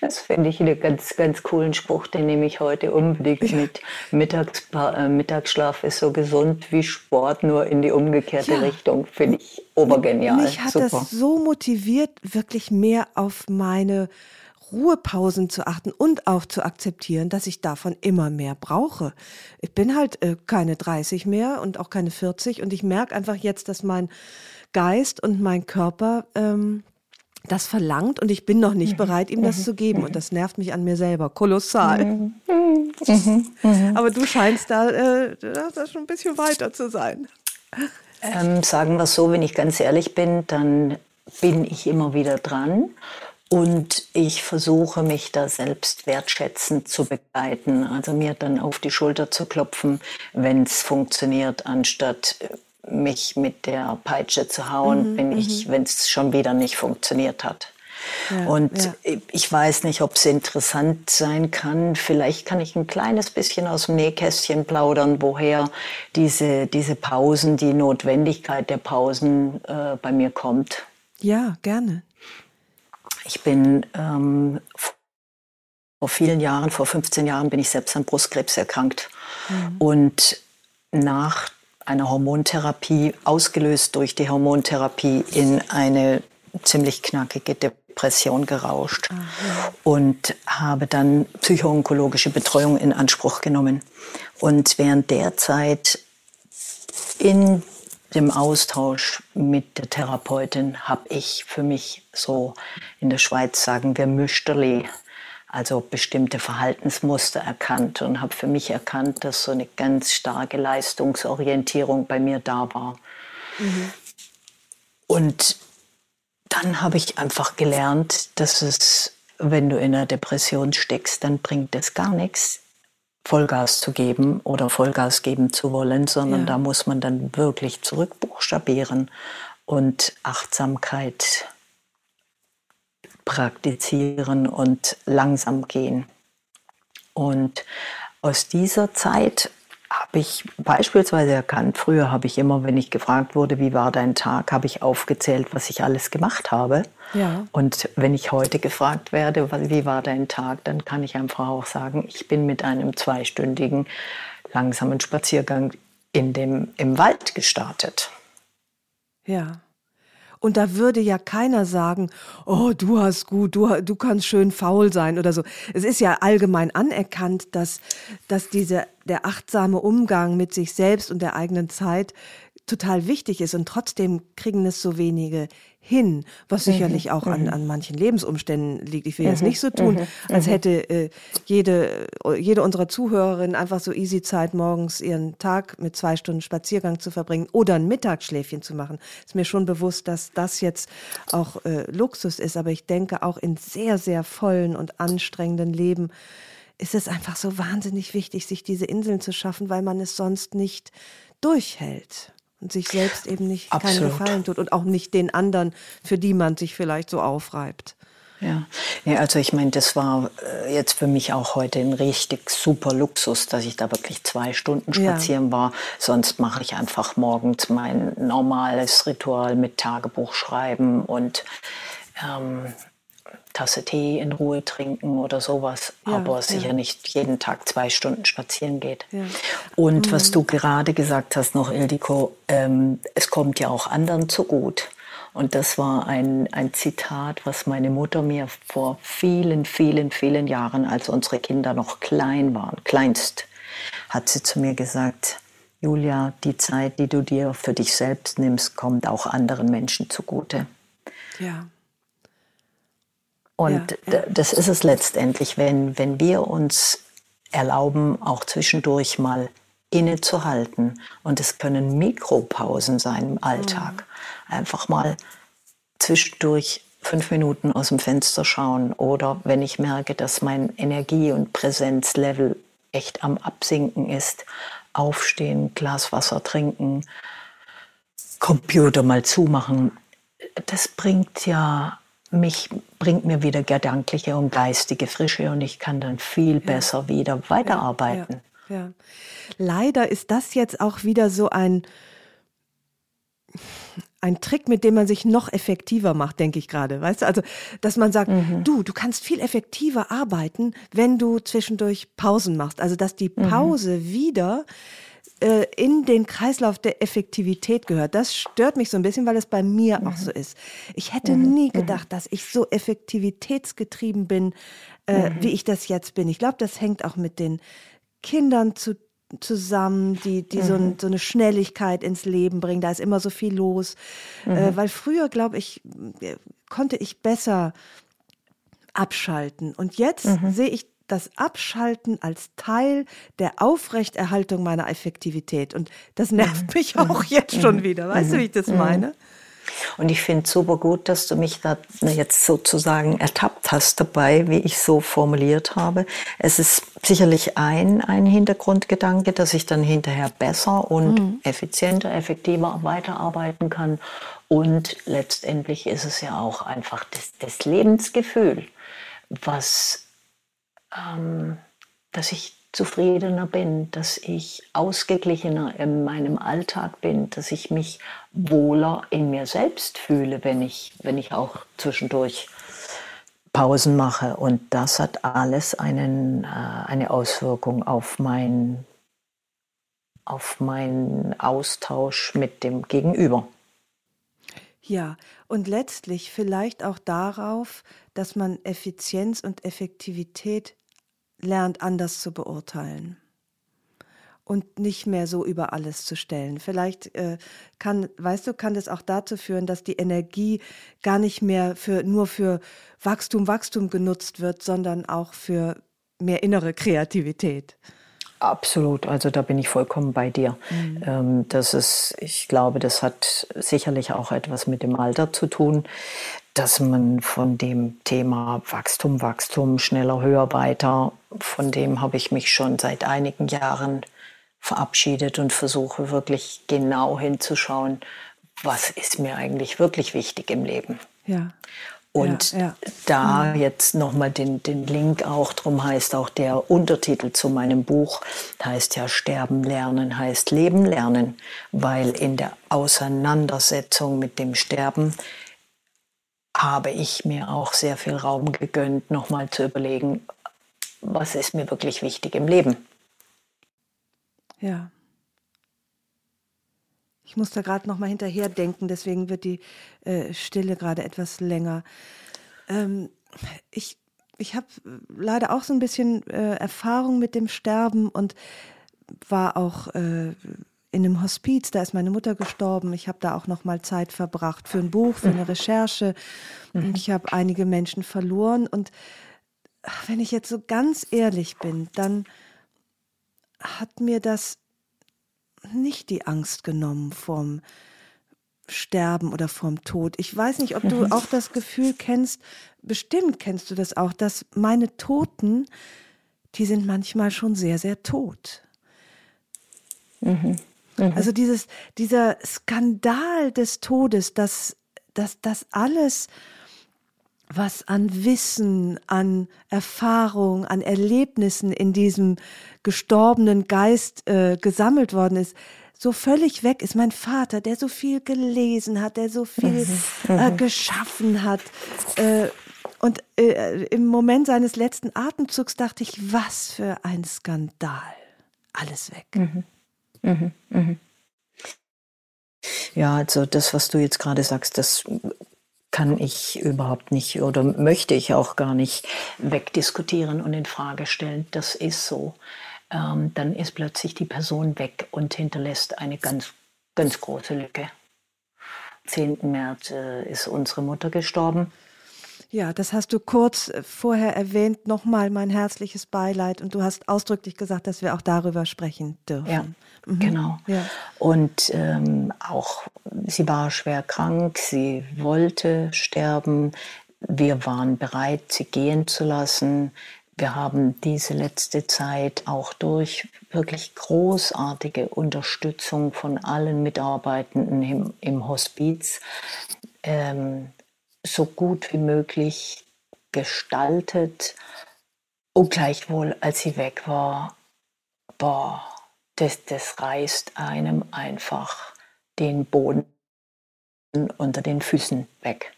Das finde ich einen ganz, ganz coolen Spruch, den nehme ich heute unbedingt mit. Mittags, äh, Mittagsschlaf ist so gesund wie Sport, nur in die umgekehrte ja. Richtung. Finde ich obergenial. Mich hat Super. das so motiviert, wirklich mehr auf meine Ruhepausen zu achten und auch zu akzeptieren, dass ich davon immer mehr brauche. Ich bin halt äh, keine 30 mehr und auch keine 40 und ich merke einfach jetzt, dass mein Geist und mein Körper ähm, das verlangt und ich bin noch nicht mhm. bereit, ihm das mhm. zu geben. Und das nervt mich an mir selber kolossal. Mhm. Aber du scheinst da, äh, da schon ein bisschen weiter zu sein. Ähm, sagen wir es so, wenn ich ganz ehrlich bin, dann bin ich immer wieder dran. Und ich versuche mich da selbst wertschätzend zu begleiten, also mir dann auf die Schulter zu klopfen, wenn es funktioniert, anstatt mich mit der Peitsche zu hauen, mhm, wenn ich, mhm. wenn es schon wieder nicht funktioniert hat. Ja, und ja. ich weiß nicht, ob es interessant sein kann. Vielleicht kann ich ein kleines bisschen aus dem Nähkästchen plaudern, woher diese, diese Pausen, die Notwendigkeit der Pausen äh, bei mir kommt. Ja, gerne. Ich bin ähm, vor vielen Jahren, vor 15 Jahren, bin ich selbst an Brustkrebs erkrankt. Mhm. Und nach einer Hormontherapie, ausgelöst durch die Hormontherapie, in eine ziemlich knackige Depression gerauscht Aha. und habe dann psychoonkologische Betreuung in Anspruch genommen. Und während der Zeit in dem Austausch mit der Therapeutin habe ich für mich so in der Schweiz sagen wir Müsterli also bestimmte Verhaltensmuster erkannt und habe für mich erkannt, dass so eine ganz starke Leistungsorientierung bei mir da war. Mhm. Und dann habe ich einfach gelernt, dass es, wenn du in einer Depression steckst, dann bringt es gar nichts, Vollgas zu geben oder Vollgas geben zu wollen, sondern ja. da muss man dann wirklich zurückbuchstabieren und Achtsamkeit praktizieren und langsam gehen. Und aus dieser Zeit habe ich beispielsweise erkannt, früher habe ich immer, wenn ich gefragt wurde, wie war dein Tag, habe ich aufgezählt, was ich alles gemacht habe. Ja. Und wenn ich heute gefragt werde, wie war dein Tag, dann kann ich einfach auch sagen, ich bin mit einem zweistündigen langsamen Spaziergang in dem, im Wald gestartet. Ja. Und da würde ja keiner sagen, oh, du hast gut, du, du kannst schön faul sein oder so. Es ist ja allgemein anerkannt, dass, dass diese, der achtsame Umgang mit sich selbst und der eigenen Zeit total wichtig ist und trotzdem kriegen es so wenige hin, was mhm. sicherlich auch an, mhm. an manchen Lebensumständen liegt. Ich will jetzt mhm. nicht so tun, als hätte äh, jede, jede unserer Zuhörerinnen einfach so easy Zeit, morgens ihren Tag mit zwei Stunden Spaziergang zu verbringen oder ein Mittagsschläfchen zu machen. Ist mir schon bewusst, dass das jetzt auch äh, Luxus ist, aber ich denke auch in sehr, sehr vollen und anstrengenden Leben ist es einfach so wahnsinnig wichtig, sich diese Inseln zu schaffen, weil man es sonst nicht durchhält und sich selbst eben nicht Absolut. keinen Gefallen tut und auch nicht den anderen, für die man sich vielleicht so aufreibt. Ja, ja also ich meine, das war äh, jetzt für mich auch heute ein richtig super Luxus, dass ich da wirklich zwei Stunden spazieren ja. war. Sonst mache ich einfach morgens mein normales Ritual mit Tagebuch schreiben und ähm, Tasse Tee in Ruhe trinken oder sowas, ja, aber sicher ja. nicht jeden Tag zwei Stunden spazieren geht. Ja. Und mhm. was du gerade gesagt hast noch, Ildiko, ähm, es kommt ja auch anderen zu gut. Und das war ein, ein Zitat, was meine Mutter mir vor vielen, vielen, vielen Jahren, als unsere Kinder noch klein waren, kleinst, hat sie zu mir gesagt, Julia, die Zeit, die du dir für dich selbst nimmst, kommt auch anderen Menschen zugute. Ja. Und ja, ja. das ist es letztendlich, wenn, wenn wir uns erlauben, auch zwischendurch mal innezuhalten. Und es können Mikropausen sein im Alltag. Mhm. Einfach mal zwischendurch fünf Minuten aus dem Fenster schauen oder wenn ich merke, dass mein Energie- und Präsenzlevel echt am Absinken ist, aufstehen, Glas Wasser trinken, Computer mal zumachen. Das bringt ja mich, bringt mir wieder gedankliche und geistige Frische und ich kann dann viel ja. besser wieder weiterarbeiten. Ja, ja. Leider ist das jetzt auch wieder so ein ein Trick, mit dem man sich noch effektiver macht, denke ich gerade. Weißt du, also, dass man sagt, mhm. du, du kannst viel effektiver arbeiten, wenn du zwischendurch Pausen machst. Also, dass die mhm. Pause mhm. wieder äh, in den Kreislauf der Effektivität gehört. Das stört mich so ein bisschen, weil es bei mir mhm. auch so ist. Ich hätte mhm. nie mhm. gedacht, dass ich so effektivitätsgetrieben bin, äh, wie ich das jetzt bin. Ich glaube, das hängt auch mit den Kindern zu zusammen, die, die mhm. so, ein, so, eine Schnelligkeit ins Leben bringen. Da ist immer so viel los. Mhm. Äh, weil früher, glaube ich, konnte ich besser abschalten. Und jetzt mhm. sehe ich das Abschalten als Teil der Aufrechterhaltung meiner Effektivität. Und das nervt mhm. mich auch mhm. jetzt schon mhm. wieder. Weißt du, wie ich das meine? Und ich finde super gut, dass du mich da jetzt sozusagen ertappt hast dabei, wie ich so formuliert habe. Es ist sicherlich ein, ein Hintergrundgedanke, dass ich dann hinterher besser und mhm. effizienter, effektiver weiterarbeiten kann. Und letztendlich ist es ja auch einfach das, das Lebensgefühl, was, ähm, dass ich zufriedener bin, dass ich ausgeglichener in meinem Alltag bin, dass ich mich wohler in mir selbst fühle, wenn ich, wenn ich auch zwischendurch Pausen mache. Und das hat alles einen, äh, eine Auswirkung auf mein auf meinen Austausch mit dem Gegenüber. Ja, und letztlich vielleicht auch darauf, dass man Effizienz und Effektivität lernt anders zu beurteilen und nicht mehr so über alles zu stellen. Vielleicht äh, kann, weißt du, kann das auch dazu führen, dass die Energie gar nicht mehr für, nur für Wachstum, Wachstum genutzt wird, sondern auch für mehr innere Kreativität. Absolut, also da bin ich vollkommen bei dir. Mhm. Ähm, das ist, ich glaube, das hat sicherlich auch etwas mit dem Alter zu tun, dass man von dem Thema Wachstum, Wachstum, schneller, höher, weiter, von dem habe ich mich schon seit einigen Jahren verabschiedet und versuche wirklich genau hinzuschauen, was ist mir eigentlich wirklich wichtig im Leben. Ja. Und ja, ja. da mhm. jetzt nochmal den, den Link auch, drum heißt auch der Untertitel zu meinem Buch, heißt ja Sterben lernen, heißt Leben lernen, weil in der Auseinandersetzung mit dem Sterben habe ich mir auch sehr viel Raum gegönnt, nochmal zu überlegen, was ist mir wirklich wichtig im Leben. Ja. Ich muss da gerade noch mal hinterher denken, deswegen wird die äh, Stille gerade etwas länger. Ähm, ich ich habe leider auch so ein bisschen äh, Erfahrung mit dem Sterben und war auch äh, in einem Hospiz, da ist meine Mutter gestorben. Ich habe da auch noch mal Zeit verbracht für ein Buch, für eine Recherche. Und ich habe einige Menschen verloren. Und wenn ich jetzt so ganz ehrlich bin, dann hat mir das nicht die Angst genommen vom Sterben oder vom Tod. Ich weiß nicht, ob du auch das Gefühl kennst, bestimmt kennst du das auch, dass meine Toten, die sind manchmal schon sehr, sehr tot. Mhm. Mhm. Also dieses, dieser Skandal des Todes, dass, dass das alles was an Wissen, an Erfahrung, an Erlebnissen in diesem gestorbenen Geist äh, gesammelt worden ist, so völlig weg ist. Mein Vater, der so viel gelesen hat, der so viel mhm. äh, mhm. geschaffen hat. Äh, und äh, im Moment seines letzten Atemzugs dachte ich, was für ein Skandal. Alles weg. Mhm. Mhm. Mhm. Ja, also das, was du jetzt gerade sagst, das kann ich überhaupt nicht oder möchte ich auch gar nicht wegdiskutieren und in Frage stellen. Das ist so. Ähm, dann ist plötzlich die Person weg und hinterlässt eine ganz, ganz große Lücke. 10. März äh, ist unsere Mutter gestorben. Ja, das hast du kurz äh, vorher erwähnt. Nochmal mein herzliches Beileid. Und du hast ausdrücklich gesagt, dass wir auch darüber sprechen dürfen. Ja, mhm. genau. Ja. Und ähm, auch sie war schwer krank, sie wollte sterben. Wir waren bereit, sie gehen zu lassen. Wir haben diese letzte Zeit auch durch wirklich großartige Unterstützung von allen Mitarbeitenden im, im Hospiz ähm, so gut wie möglich gestaltet. Und gleichwohl, als sie weg war, boah, das, das reißt einem einfach den Boden unter den Füßen weg.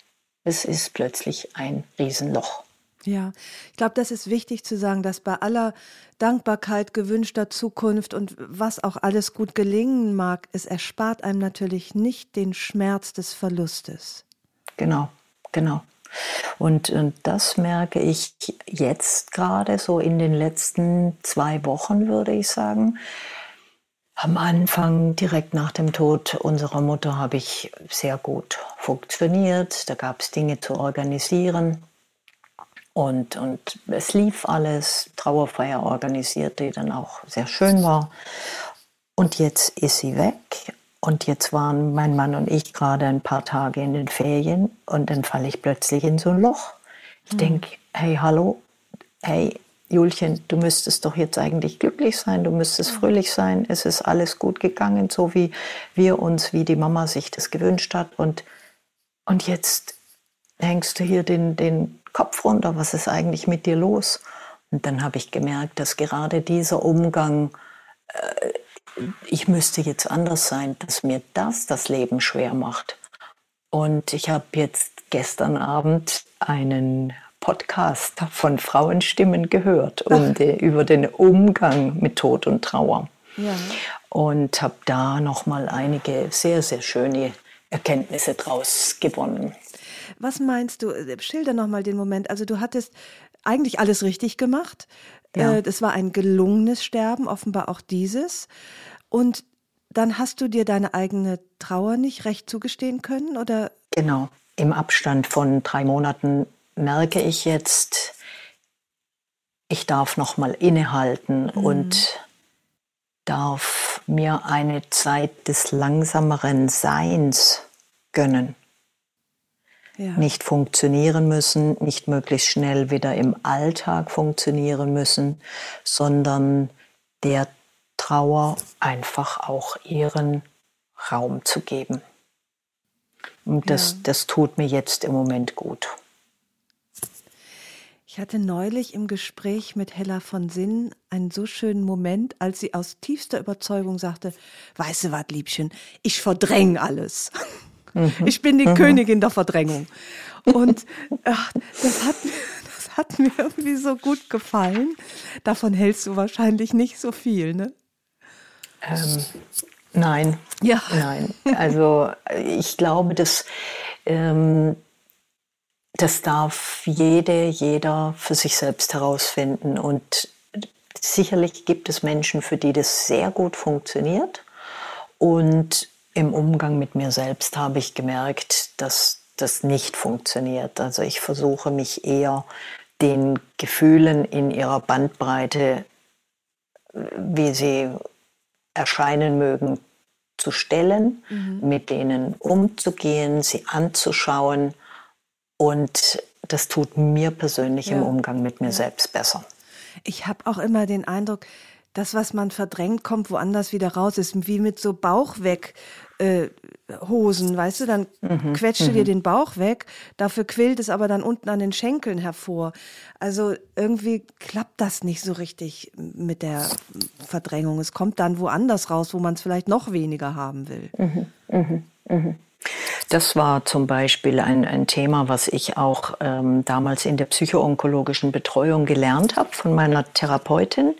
Es ist plötzlich ein Riesenloch. Ja, ich glaube, das ist wichtig zu sagen, dass bei aller Dankbarkeit, gewünschter Zukunft und was auch alles gut gelingen mag, es erspart einem natürlich nicht den Schmerz des Verlustes. Genau, genau. Und, und das merke ich jetzt gerade so in den letzten zwei Wochen, würde ich sagen. Am Anfang, direkt nach dem Tod unserer Mutter, habe ich sehr gut funktioniert. Da gab es Dinge zu organisieren. Und, und es lief alles, Trauerfeier organisiert, die dann auch sehr schön war. Und jetzt ist sie weg. Und jetzt waren mein Mann und ich gerade ein paar Tage in den Ferien und dann falle ich plötzlich in so ein Loch. Ich mhm. denke, hey, hallo, hey, Julchen, du müsstest doch jetzt eigentlich glücklich sein, du müsstest fröhlich sein, es ist alles gut gegangen, so wie wir uns, wie die Mama sich das gewünscht hat. Und, und jetzt hängst du hier den, den Kopf runter, was ist eigentlich mit dir los? Und dann habe ich gemerkt, dass gerade dieser Umgang, äh, ich müsste jetzt anders sein, dass mir das das Leben schwer macht. Und ich habe jetzt gestern Abend einen Podcast von Frauenstimmen gehört und, äh, über den Umgang mit Tod und Trauer. Ja. Und habe da noch mal einige sehr, sehr schöne Erkenntnisse draus gewonnen. Was meinst du? Schilder noch mal den Moment. Also du hattest eigentlich alles richtig gemacht. Ja. Äh, das war ein gelungenes Sterben, offenbar auch dieses. Und dann hast du dir deine eigene Trauer nicht recht zugestehen können, oder? Genau. Im Abstand von drei Monaten merke ich jetzt, ich darf noch mal innehalten mhm. und darf mir eine Zeit des langsameren Seins gönnen ja. nicht funktionieren müssen, nicht möglichst schnell wieder im Alltag funktionieren müssen, sondern der Trauer einfach auch ihren Raum zu geben. Und das, ja. das tut mir jetzt im Moment gut. Ich hatte neulich im Gespräch mit Hella von Sinn einen so schönen Moment, als sie aus tiefster Überzeugung sagte, weißt du was, Liebchen, ich verdränge alles. Mhm. Ich bin die mhm. Königin der Verdrängung. Und ach, das, hat, das hat mir irgendwie so gut gefallen. Davon hältst du wahrscheinlich nicht so viel, ne? Ähm, nein. Ja. Nein. Also ich glaube, dass ähm, das darf jede, jeder für sich selbst herausfinden. Und sicherlich gibt es Menschen, für die das sehr gut funktioniert. Und im Umgang mit mir selbst habe ich gemerkt, dass das nicht funktioniert. Also ich versuche mich eher den Gefühlen in ihrer Bandbreite, wie sie erscheinen mögen, zu stellen, mhm. mit denen umzugehen, sie anzuschauen. Und das tut mir persönlich ja. im Umgang mit mir ja. selbst besser. Ich habe auch immer den Eindruck, das, was man verdrängt, kommt woanders wieder raus. Ist wie mit so Bauch weg. Äh, Hosen, weißt du, dann mhm, quetscht du dir mhm. den Bauch weg, dafür quillt es aber dann unten an den Schenkeln hervor. Also irgendwie klappt das nicht so richtig mit der Verdrängung. Es kommt dann woanders raus, wo man es vielleicht noch weniger haben will. Mhm, mh, mh. Das war zum Beispiel ein, ein Thema, was ich auch ähm, damals in der psychoonkologischen Betreuung gelernt habe von meiner Therapeutin.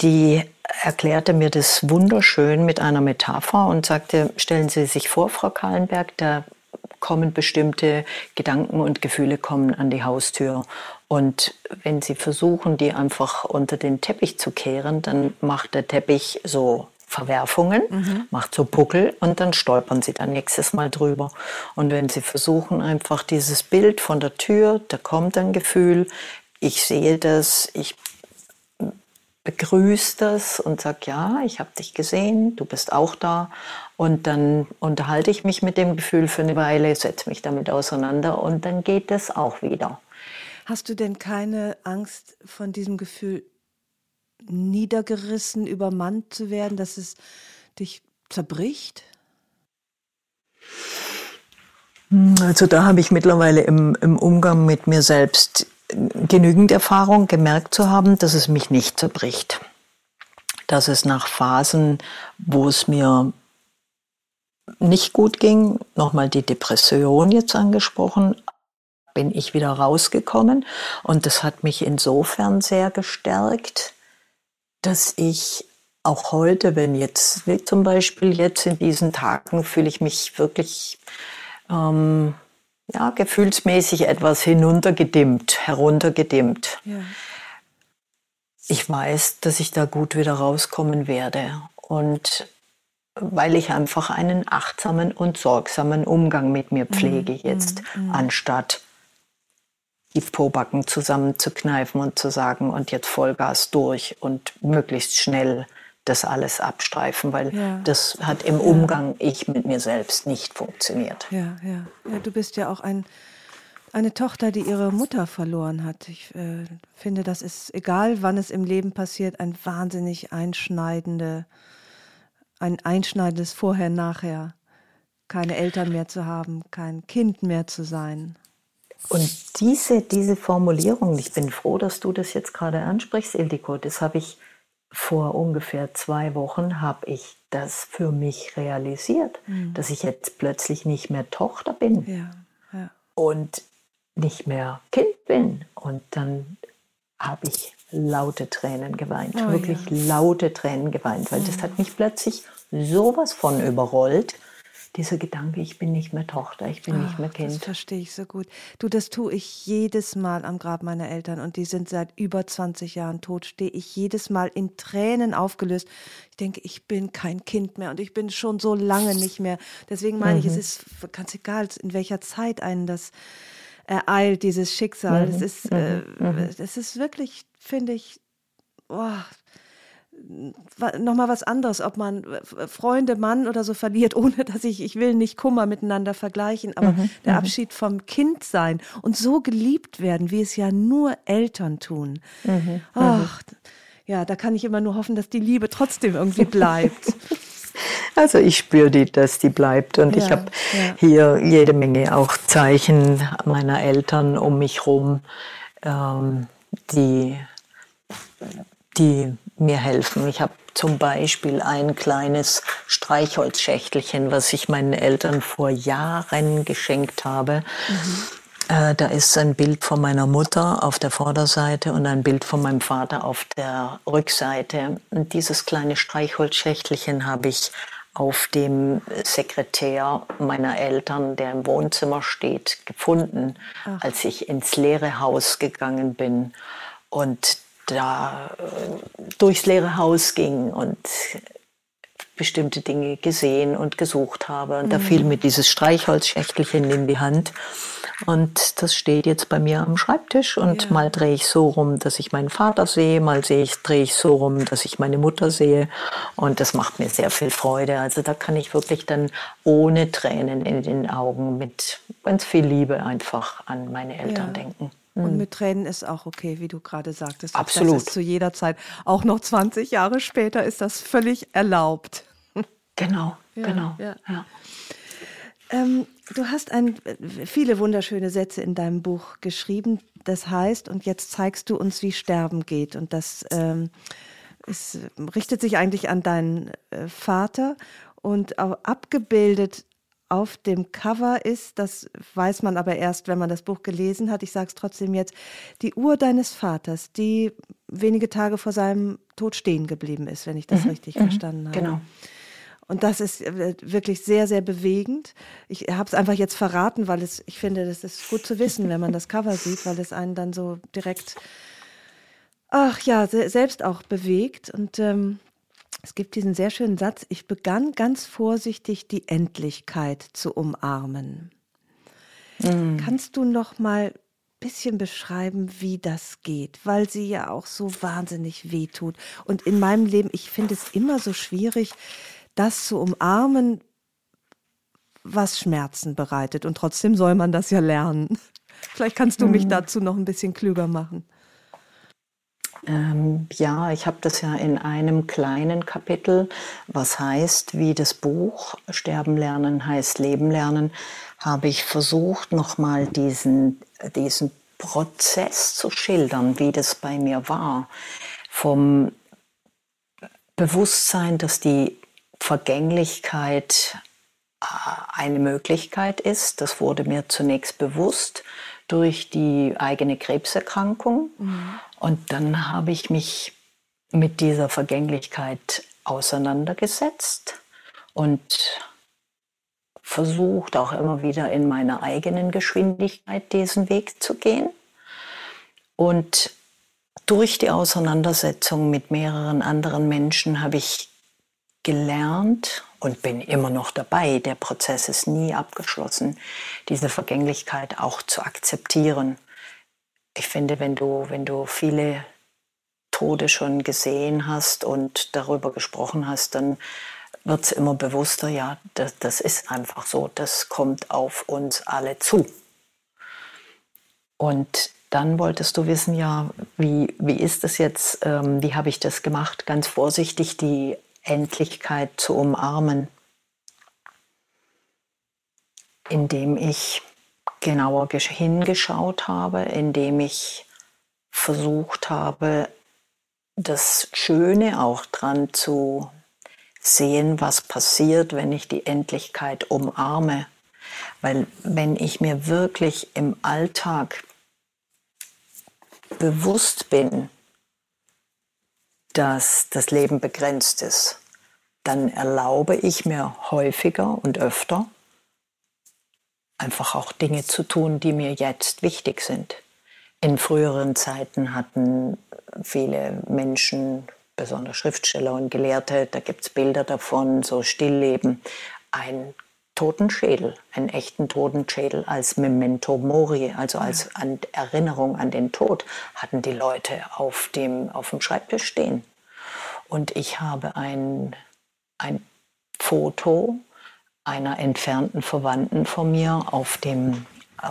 Die erklärte mir das wunderschön mit einer Metapher und sagte, stellen Sie sich vor, Frau Kahlenberg, da kommen bestimmte Gedanken und Gefühle kommen an die Haustür. Und wenn Sie versuchen, die einfach unter den Teppich zu kehren, dann macht der Teppich so Verwerfungen, mhm. macht so Buckel und dann stolpern sie dann nächstes Mal drüber. Und wenn sie versuchen, einfach dieses Bild von der Tür, da kommt ein Gefühl, ich sehe das, ich begrüße das und sage, ja, ich habe dich gesehen, du bist auch da. Und dann unterhalte ich mich mit dem Gefühl für eine Weile, setze mich damit auseinander und dann geht es auch wieder. Hast du denn keine Angst von diesem Gefühl niedergerissen, übermannt zu werden, dass es dich zerbricht? Also da habe ich mittlerweile im, im Umgang mit mir selbst genügend Erfahrung gemerkt zu haben, dass es mich nicht zerbricht. Dass es nach Phasen, wo es mir nicht gut ging, nochmal die Depression jetzt angesprochen, bin ich wieder rausgekommen und das hat mich insofern sehr gestärkt, dass ich auch heute, wenn jetzt, wie zum Beispiel jetzt in diesen Tagen, fühle ich mich wirklich ähm, ja, gefühlsmäßig etwas hinuntergedimmt, heruntergedimmt. Ja. Ich weiß, dass ich da gut wieder rauskommen werde. Und weil ich einfach einen achtsamen und sorgsamen Umgang mit mir pflege mhm. jetzt, mhm. anstatt die Pobacken zusammenzukneifen und zu sagen, und jetzt Vollgas durch und möglichst schnell das alles abstreifen, weil ja. das hat im Umgang ich mit mir selbst nicht funktioniert. Ja, ja. ja du bist ja auch ein, eine Tochter, die ihre Mutter verloren hat. Ich äh, finde, das ist, egal wann es im Leben passiert, ein wahnsinnig einschneidende, ein einschneidendes Vorher-Nachher. Keine Eltern mehr zu haben, kein Kind mehr zu sein. Und diese, diese Formulierung, ich bin froh, dass du das jetzt gerade ansprichst, Ildiko, das habe ich vor ungefähr zwei Wochen, habe ich das für mich realisiert, mhm. dass ich jetzt plötzlich nicht mehr Tochter bin ja, ja. und nicht mehr Kind bin. Und dann habe ich laute Tränen geweint, oh, wirklich ja. laute Tränen geweint, weil mhm. das hat mich plötzlich sowas von überrollt dieser Gedanke, ich bin nicht mehr Tochter, ich bin Ach, nicht mehr Kind. Das verstehe ich so gut. Du, das tue ich jedes Mal am Grab meiner Eltern und die sind seit über 20 Jahren tot, stehe ich jedes Mal in Tränen aufgelöst. Ich denke, ich bin kein Kind mehr und ich bin schon so lange nicht mehr. Deswegen meine mhm. ich, es mhm. ist ganz egal, in welcher Zeit einen das ereilt, dieses Schicksal. Mhm. Das, ist, mhm. äh, mhm. das ist wirklich, finde ich, oh, nochmal was anderes, ob man äh, Freunde, Mann oder so verliert, ohne dass ich, ich will nicht Kummer miteinander vergleichen, aber mhm, der mhm. Abschied vom Kind sein und so geliebt werden, wie es ja nur Eltern tun. Mhm, mhm. Ach, ja, da kann ich immer nur hoffen, dass die Liebe trotzdem irgendwie bleibt. Also ich spüre die, dass die bleibt und ja, ich habe ja. hier jede Menge auch Zeichen meiner Eltern um mich rum, ähm, die die mir helfen. Ich habe zum Beispiel ein kleines Streichholzschächtelchen, was ich meinen Eltern vor Jahren geschenkt habe. Mhm. Äh, da ist ein Bild von meiner Mutter auf der Vorderseite und ein Bild von meinem Vater auf der Rückseite. Und dieses kleine Streichholzschächtelchen habe ich auf dem Sekretär meiner Eltern, der im Wohnzimmer steht, gefunden, Ach. als ich ins leere Haus gegangen bin. Und da äh, durchs leere Haus ging und bestimmte Dinge gesehen und gesucht habe. Und mhm. da fiel mir dieses Streichholzschächtelchen in die Hand. Und das steht jetzt bei mir am Schreibtisch. Und ja. mal drehe ich so rum, dass ich meinen Vater sehe, mal sehe ich, drehe ich so rum, dass ich meine Mutter sehe. Und das macht mir sehr viel Freude. Also da kann ich wirklich dann ohne Tränen in den Augen mit ganz viel Liebe einfach an meine Eltern ja. denken. Und hm. mit Tränen ist auch okay, wie du gerade sagtest. Absolut. Das ist zu jeder Zeit. Auch noch 20 Jahre später ist das völlig erlaubt. Genau, ja, genau. Ja. Ja. Ähm, du hast ein, viele wunderschöne Sätze in deinem Buch geschrieben. Das heißt, und jetzt zeigst du uns, wie Sterben geht. Und das ähm, es richtet sich eigentlich an deinen äh, Vater und abgebildet auf dem Cover ist, das weiß man aber erst, wenn man das Buch gelesen hat, ich sage es trotzdem jetzt, die Uhr deines Vaters, die wenige Tage vor seinem Tod stehen geblieben ist, wenn ich das mhm, richtig mhm, verstanden habe. Genau. Und das ist äh, wirklich sehr, sehr bewegend. Ich habe es einfach jetzt verraten, weil es, ich finde, das ist gut zu wissen, wenn man das Cover sieht, weil es einen dann so direkt, ach ja, selbst auch bewegt. Und ähm, Es gibt diesen sehr schönen Satz, ich begann ganz vorsichtig die Endlichkeit zu umarmen. Mhm. Kannst du noch mal ein bisschen beschreiben, wie das geht, weil sie ja auch so wahnsinnig wehtut. Und in meinem Leben, ich finde es immer so schwierig, das zu umarmen, was Schmerzen bereitet. Und trotzdem soll man das ja lernen. Vielleicht kannst du mich mhm. dazu noch ein bisschen klüger machen. Ähm, ja, ich habe das ja in einem kleinen Kapitel, was heißt, wie das Buch Sterben lernen heißt Leben lernen, habe ich versucht, nochmal diesen, diesen Prozess zu schildern, wie das bei mir war. Vom Bewusstsein, dass die Vergänglichkeit äh, eine Möglichkeit ist, das wurde mir zunächst bewusst durch die eigene Krebserkrankung. Mhm. Und dann habe ich mich mit dieser Vergänglichkeit auseinandergesetzt und versucht auch immer wieder in meiner eigenen Geschwindigkeit diesen Weg zu gehen. Und durch die Auseinandersetzung mit mehreren anderen Menschen habe ich gelernt und bin immer noch dabei, der Prozess ist nie abgeschlossen, diese Vergänglichkeit auch zu akzeptieren. Ich finde, wenn du, wenn du viele Tode schon gesehen hast und darüber gesprochen hast, dann wird es immer bewusster, ja, das, das ist einfach so, das kommt auf uns alle zu. Und dann wolltest du wissen, ja, wie, wie ist das jetzt, ähm, wie habe ich das gemacht? Ganz vorsichtig, die Endlichkeit zu umarmen, indem ich genauer hingeschaut habe, indem ich versucht habe, das Schöne auch dran zu sehen, was passiert, wenn ich die Endlichkeit umarme. Weil wenn ich mir wirklich im Alltag bewusst bin, dass das Leben begrenzt ist, dann erlaube ich mir häufiger und öfter einfach auch Dinge zu tun, die mir jetzt wichtig sind. In früheren Zeiten hatten viele Menschen, besonders Schriftsteller und Gelehrte, da gibt es Bilder davon, so Stillleben, ein Totenschädel, einen echten Totenschädel als Memento Mori, also als an Erinnerung an den Tod, hatten die Leute auf dem, auf dem Schreibtisch stehen. Und ich habe ein, ein Foto einer entfernten Verwandten von mir, auf dem,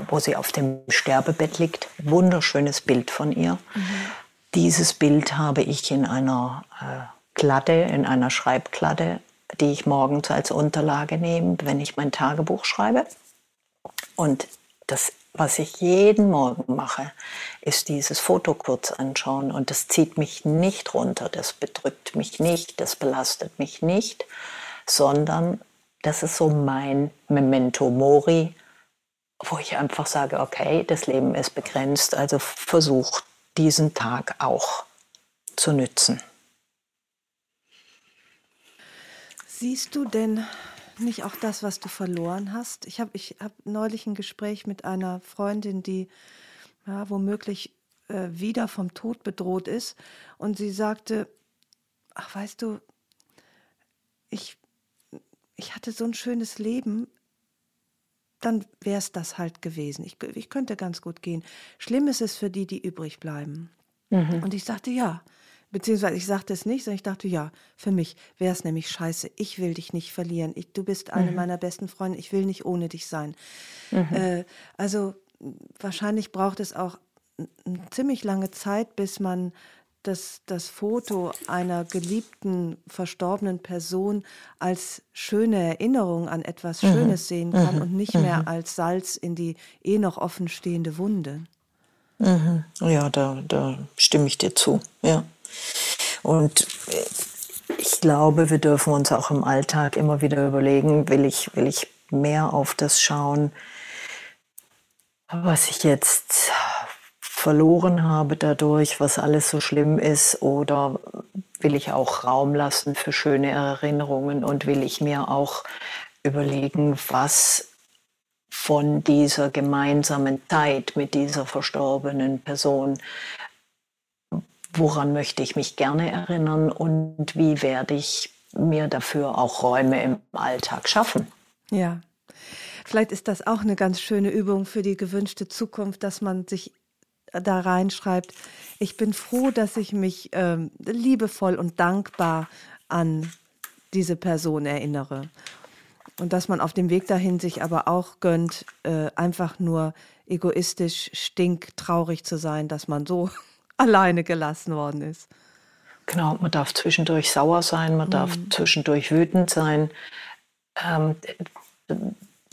wo sie auf dem Sterbebett liegt. Wunderschönes Bild von ihr. Mhm. Dieses Bild habe ich in einer äh, Kladde, in einer Schreibkladde die ich morgens als Unterlage nehme, wenn ich mein Tagebuch schreibe. Und das, was ich jeden Morgen mache, ist dieses Foto kurz anschauen. Und das zieht mich nicht runter, das bedrückt mich nicht, das belastet mich nicht, sondern das ist so mein Memento Mori, wo ich einfach sage, okay, das Leben ist begrenzt, also versuch diesen Tag auch zu nützen. Siehst du denn nicht auch das, was du verloren hast? Ich habe ich hab neulich ein Gespräch mit einer Freundin, die ja, womöglich äh, wieder vom Tod bedroht ist. Und sie sagte, ach weißt du, ich, ich hatte so ein schönes Leben, dann wäre es das halt gewesen. Ich, ich könnte ganz gut gehen. Schlimm ist es für die, die übrig bleiben. Mhm. Und ich sagte, ja, Beziehungsweise ich sagte es nicht, sondern ich dachte, ja, für mich wäre es nämlich scheiße. Ich will dich nicht verlieren. Ich, du bist eine mhm. meiner besten Freunde. Ich will nicht ohne dich sein. Mhm. Äh, also wahrscheinlich braucht es auch eine ziemlich lange Zeit, bis man das, das Foto einer geliebten, verstorbenen Person als schöne Erinnerung an etwas mhm. Schönes sehen kann mhm. und nicht mehr mhm. als Salz in die eh noch offen stehende Wunde. Mhm. Ja, da, da stimme ich dir zu. Ja. Und ich glaube, wir dürfen uns auch im Alltag immer wieder überlegen, will ich, will ich mehr auf das schauen, was ich jetzt verloren habe dadurch, was alles so schlimm ist, oder will ich auch Raum lassen für schöne Erinnerungen und will ich mir auch überlegen, was von dieser gemeinsamen Zeit mit dieser verstorbenen Person woran möchte ich mich gerne erinnern und wie werde ich mir dafür auch Räume im Alltag schaffen. Ja. Vielleicht ist das auch eine ganz schöne Übung für die gewünschte Zukunft, dass man sich da reinschreibt, ich bin froh, dass ich mich ähm, liebevoll und dankbar an diese Person erinnere. Und dass man auf dem Weg dahin sich aber auch gönnt, äh, einfach nur egoistisch, stinktraurig zu sein, dass man so alleine gelassen worden ist. Genau, man darf zwischendurch sauer sein, man mhm. darf zwischendurch wütend sein. Ähm,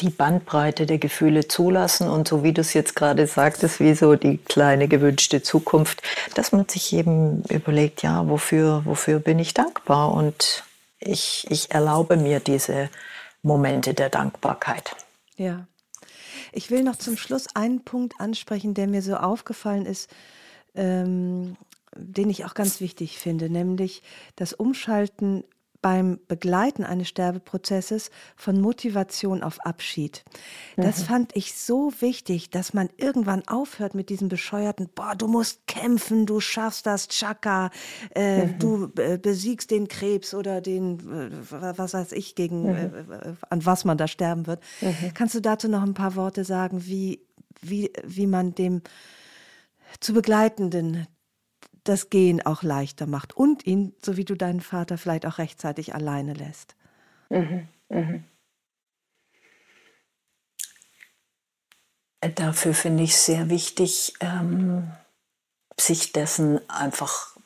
die Bandbreite der Gefühle zulassen und so wie du es jetzt gerade sagtest, wie so die kleine gewünschte Zukunft, dass man sich eben überlegt, ja, wofür, wofür bin ich dankbar und ich, ich erlaube mir diese Momente der Dankbarkeit. Ja. Ich will noch zum Schluss einen Punkt ansprechen, der mir so aufgefallen ist, ähm, den ich auch ganz wichtig finde, nämlich das Umschalten beim Begleiten eines Sterbeprozesses von Motivation auf Abschied. Das mhm. fand ich so wichtig, dass man irgendwann aufhört mit diesem bescheuerten, boah, du musst kämpfen, du schaffst das, Chaka, äh, mhm. du äh, besiegst den Krebs oder den, äh, was weiß ich, gegen, mhm. An was man da sterben wird. Kannst du dazu noch ein paar Worte sagen, wie, wie, wie man dem zu Begleitenden das Gehen auch leichter macht und ihn, so wie du deinen Vater vielleicht auch rechtzeitig alleine lässt. Mhm, mhm. Dafür finde ich sehr wichtig, ähm, sich dessen einfach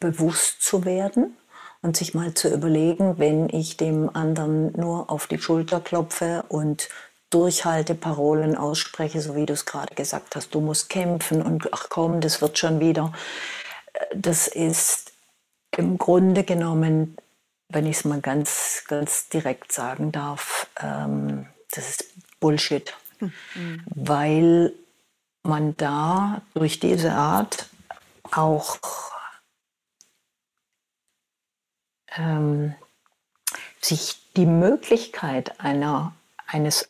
bewusst zu werden und sich mal zu überlegen, wenn ich dem anderen nur auf die Schulter klopfe und Durchhalteparolen ausspreche, so wie du es gerade gesagt hast, du musst kämpfen und ach komm, das wird schon wieder das ist im Grunde genommen, wenn ich es mal ganz, ganz direkt sagen darf, ähm, das ist Bullshit. Mhm. Weil man da durch diese Art auch ähm, sich die Möglichkeit einer, eines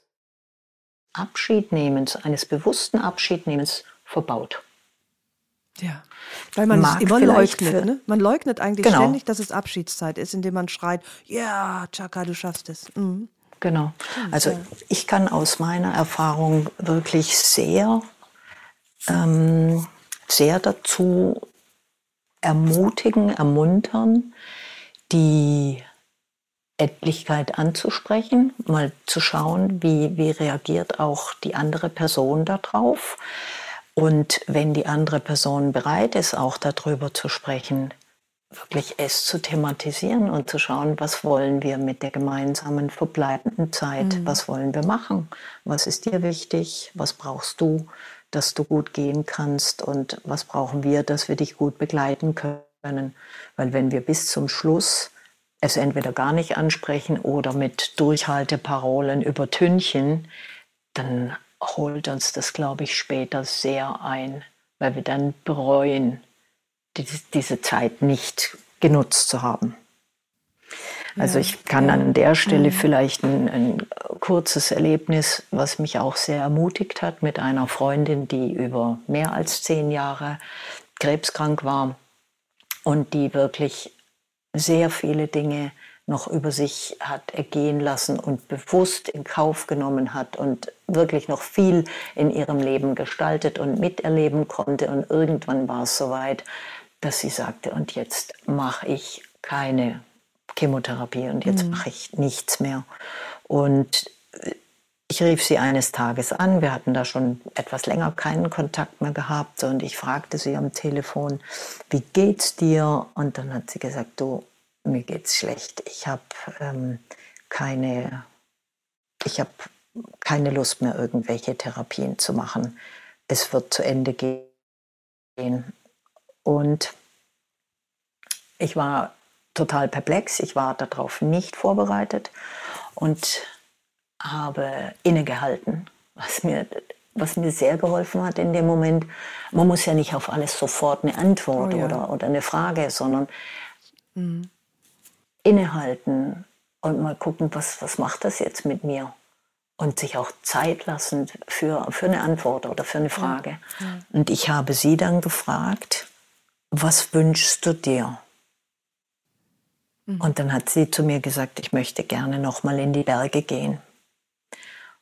Abschiednehmens, eines bewussten Abschiednehmens verbaut. Ja, weil man es immer leugnet. Ne? Man leugnet eigentlich genau. ständig, dass es Abschiedszeit ist, indem man schreit, ja, Chaka, du schaffst es. Mhm. Genau. Also ich kann aus meiner Erfahrung wirklich sehr, ähm, sehr dazu ermutigen, ermuntern, die Endlichkeit anzusprechen, mal zu schauen, wie, wie reagiert auch die andere Person darauf. Und wenn die andere Person bereit ist, auch darüber zu sprechen, wirklich es zu thematisieren und zu schauen, was wollen wir mit der gemeinsamen verbleibenden Zeit, mhm. was wollen wir machen, was ist dir wichtig, was brauchst du, dass du gut gehen kannst und was brauchen wir, dass wir dich gut begleiten können. Weil wenn wir bis zum Schluss es entweder gar nicht ansprechen oder mit Durchhalteparolen übertünchen, dann holt uns das, glaube ich, später sehr ein, weil wir dann bereuen, die, diese Zeit nicht genutzt zu haben. Also ich kann an der Stelle mhm. vielleicht ein, ein, kurzes Erlebnis, was mich auch sehr ermutigt hat, mit einer Freundin, die über mehr als zehn Jahre krebskrank war und die wirklich sehr viele Dinge noch über sich hat ergehen lassen und bewusst in Kauf genommen hat und wirklich noch viel in ihrem Leben gestaltet und miterleben konnte. Und irgendwann war es soweit, dass sie sagte, und jetzt mache ich keine Chemotherapie und jetzt mhm. mache ich nichts mehr. Und ich rief sie eines Tages an. Wir hatten da schon etwas länger keinen Kontakt mehr gehabt und ich fragte sie am Telefon, wie geht's dir? Und dann hat sie gesagt, du, mir geht's schlecht. Ich habe ähm, keine, ich habe keine Lust mehr, irgendwelche Therapien zu machen. Es wird zu Ende gehen. Und ich war total perplex. Ich war darauf nicht vorbereitet und habe innegehalten, was mir, was mir sehr geholfen hat in dem Moment. Man muss ja nicht auf alles sofort eine Antwort oh ja. oder, oder eine Frage, sondern mhm innehalten und mal gucken, was, was macht das jetzt mit mir? Und sich auch Zeit lassen für, für eine Antwort oder für eine Frage. Ja, ja. Und ich habe sie dann gefragt, was wünschst du dir? Mhm. Und dann hat sie zu mir gesagt, ich möchte gerne noch mal in die Berge gehen.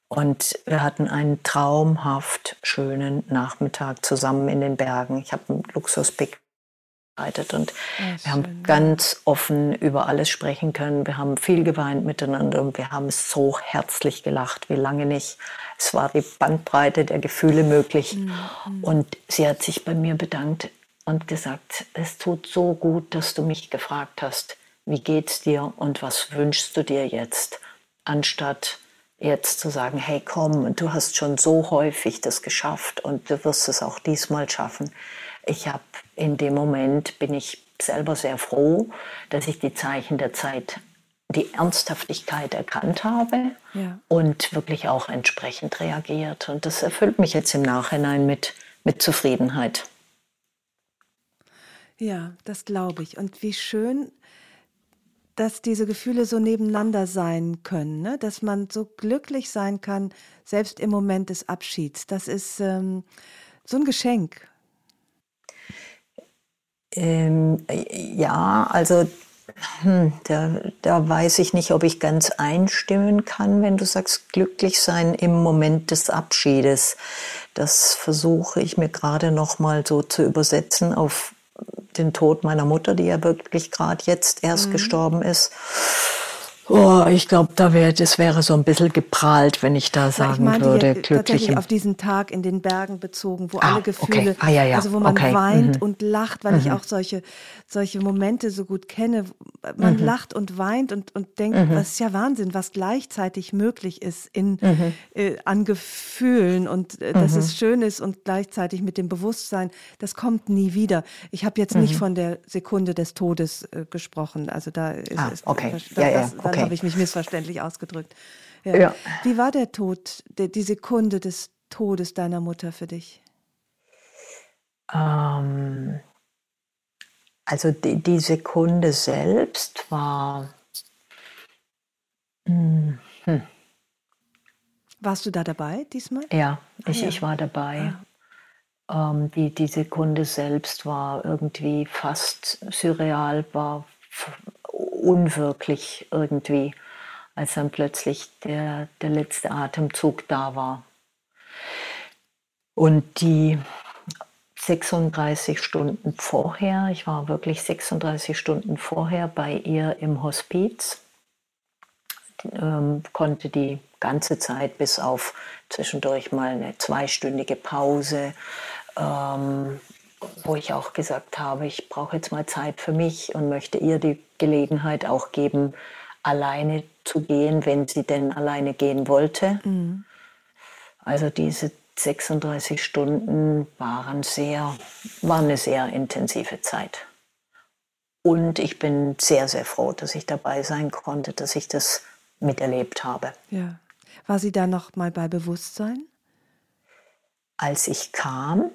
Und wir hatten einen traumhaft schönen Nachmittag zusammen in den Bergen. Ich habe einen Luxuspick und ja, wir haben ganz offen über alles sprechen können. Wir haben viel geweint miteinander und wir haben so herzlich gelacht, wie lange nicht. Es war die Bandbreite der Gefühle möglich. Mhm. Und sie hat sich bei mir bedankt und gesagt, es tut so gut, dass du mich gefragt hast, wie geht's dir und was wünschst du dir jetzt, anstatt jetzt zu sagen, hey komm, du hast schon so häufig das geschafft und du wirst es auch diesmal schaffen. Ich habe in dem Moment bin ich selber sehr froh, dass ich die Zeichen der Zeit, die Ernsthaftigkeit erkannt habe ja. und wirklich auch entsprechend reagiert. Und das erfüllt mich jetzt im Nachhinein mit, mit Zufriedenheit. Ja, das glaube ich. Und wie schön, dass diese Gefühle so nebeneinander sein können, ne? dass man so glücklich sein kann, selbst im Moment des Abschieds. Das ist ähm, so ein Geschenk. Ähm, ja, also hm, da, da weiß ich nicht, ob ich ganz einstimmen kann, wenn du sagst, glücklich sein im Moment des Abschiedes. Das versuche ich mir gerade noch mal so zu übersetzen auf den Tod meiner Mutter, die ja wirklich gerade jetzt erst mhm. gestorben ist. Oh, ich glaube, da wäre das wäre so ein bisschen geprahlt, wenn ich da sagen ich meine, würde, glücklich auf diesen Tag in den Bergen bezogen, wo ah, alle Gefühle, okay. ah, ja, ja. also wo man okay. weint mhm. und lacht, weil mhm. ich auch solche solche Momente so gut kenne. Man mhm. lacht und weint und und denkt, mhm. das ist ja Wahnsinn, was gleichzeitig möglich ist in mhm. äh, an Gefühlen und äh, dass es mhm. schön ist und gleichzeitig mit dem Bewusstsein, das kommt nie wieder. Ich habe jetzt nicht von der Sekunde des Todes äh, gesprochen, also da ist, ah, okay. Da, ja, ja, okay okay. habe ich mich missverständlich ausgedrückt. Ja. ja. Wie war der Tod, die, die Sekunde des Todes deiner Mutter für dich? Ähm, also die, die, Sekunde selbst war. Hm, hm. Warst du da dabei diesmal? Ja, ich, ah, ja. ich war dabei. Ah. Ähm, die, die Sekunde selbst war irgendwie fast surreal, war unwirklich irgendwie, als dann plötzlich der, der letzte Atemzug da war. Und die 36 Stunden vorher, ich war wirklich 36 Stunden vorher bei ihr im Hospiz, ähm, konnte die ganze Zeit bis auf zwischendurch mal eine zweistündige Pause ähm, wo ich auch gesagt habe, ich brauche jetzt mal Zeit für mich und möchte ihr die Gelegenheit auch geben, alleine zu gehen, wenn sie denn alleine gehen wollte. Mhm. Also diese 36 Stunden waren sehr, war eine sehr intensive Zeit. Und ich bin sehr, sehr froh, dass ich dabei sein konnte, dass ich das miterlebt habe. Ja. War sie da noch mal bei Bewusstsein? Als ich kam,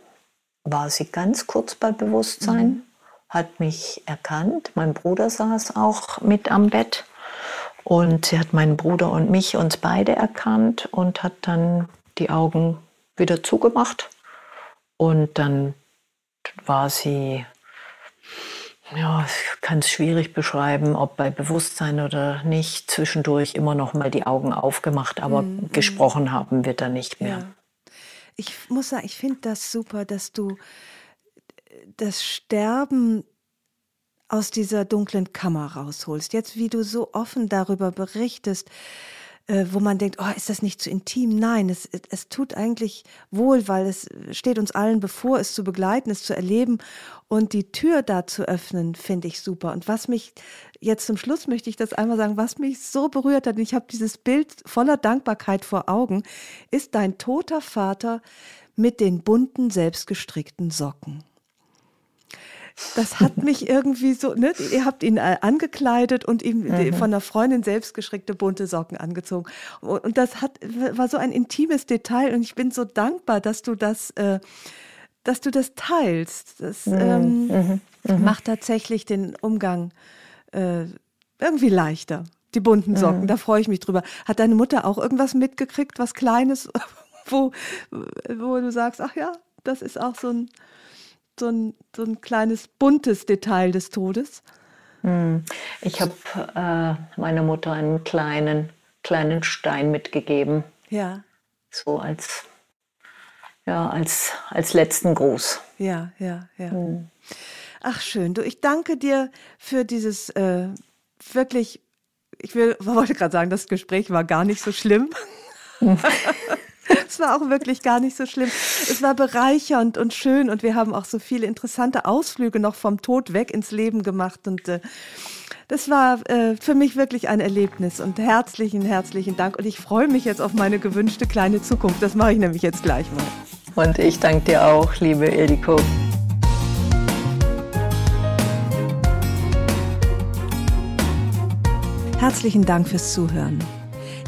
war sie ganz kurz bei Bewusstsein, mhm. Hat mich erkannt. Mein Bruder saß auch mit am Bett und sie hat meinen Bruder und mich, uns beide erkannt und hat dann die Augen wieder zugemacht. Und dann war sie, ja, ich kann es schwierig beschreiben, ob bei Bewusstsein oder nicht, zwischendurch immer noch mal die Augen aufgemacht, aber mhm. gesprochen haben wir da nicht mehr. Ja. Ich muss sagen, ich finde das super, dass du das Sterben aus dieser dunklen Kammer rausholst. Jetzt, wie du so offen darüber berichtest, äh, wo man denkt, oh, ist das nicht zu intim? Nein, es, es tut eigentlich wohl, weil es steht uns allen bevor, es zu begleiten, es zu erleben und die Tür da zu öffnen, finde ich super. Und was mich jetzt zum Schluss möchte ich das einmal sagen, was mich so berührt hat, und ich habe dieses Bild voller Dankbarkeit vor Augen, ist dein toter Vater mit den bunten, selbstgestrickten Socken das hat mich irgendwie so, ne? Ihr habt ihn äh, angekleidet und ihm mhm. von einer Freundin selbstgeschreckte bunte Socken angezogen. Und, das hat, war so ein intimes Detail und ich bin so dankbar, dass du das, äh, dass du das teilst. Das mhm. Ähm, mhm. mhm. macht tatsächlich den Umgang äh, irgendwie leichter. Die bunten Socken, mhm. da freue ich mich drüber. Hat deine Mutter auch irgendwas mitgekriegt, was Kleines, wo, wo du sagst, ach ja, das ist auch so ein so ein, so ein kleines buntes Detail des Todes? Hm. Ich habe äh, meiner Mutter einen kleinen, kleinen Stein mitgegeben. Ja. So als, ja, als, als letzten Gruß. Ja, ja, ja. Hm. Ach schön. Du, ich danke dir für dieses äh, wirklich, ich will, wollte gerade sagen, das Gespräch war gar nicht so schlimm. es war auch wirklich gar nicht so schlimm. Es war bereichernd und schön und wir haben auch so viele interessante Ausflüge noch vom Tod weg ins Leben gemacht und äh, das war äh, für mich wirklich ein Erlebnis und herzlichen, herzlichen Dank und ich freue mich jetzt auf meine gewünschte kleine Zukunft. Das mache ich nämlich jetzt gleich mal. Und ich danke dir auch, liebe Ildiko. Herzlichen Dank fürs Zuhören.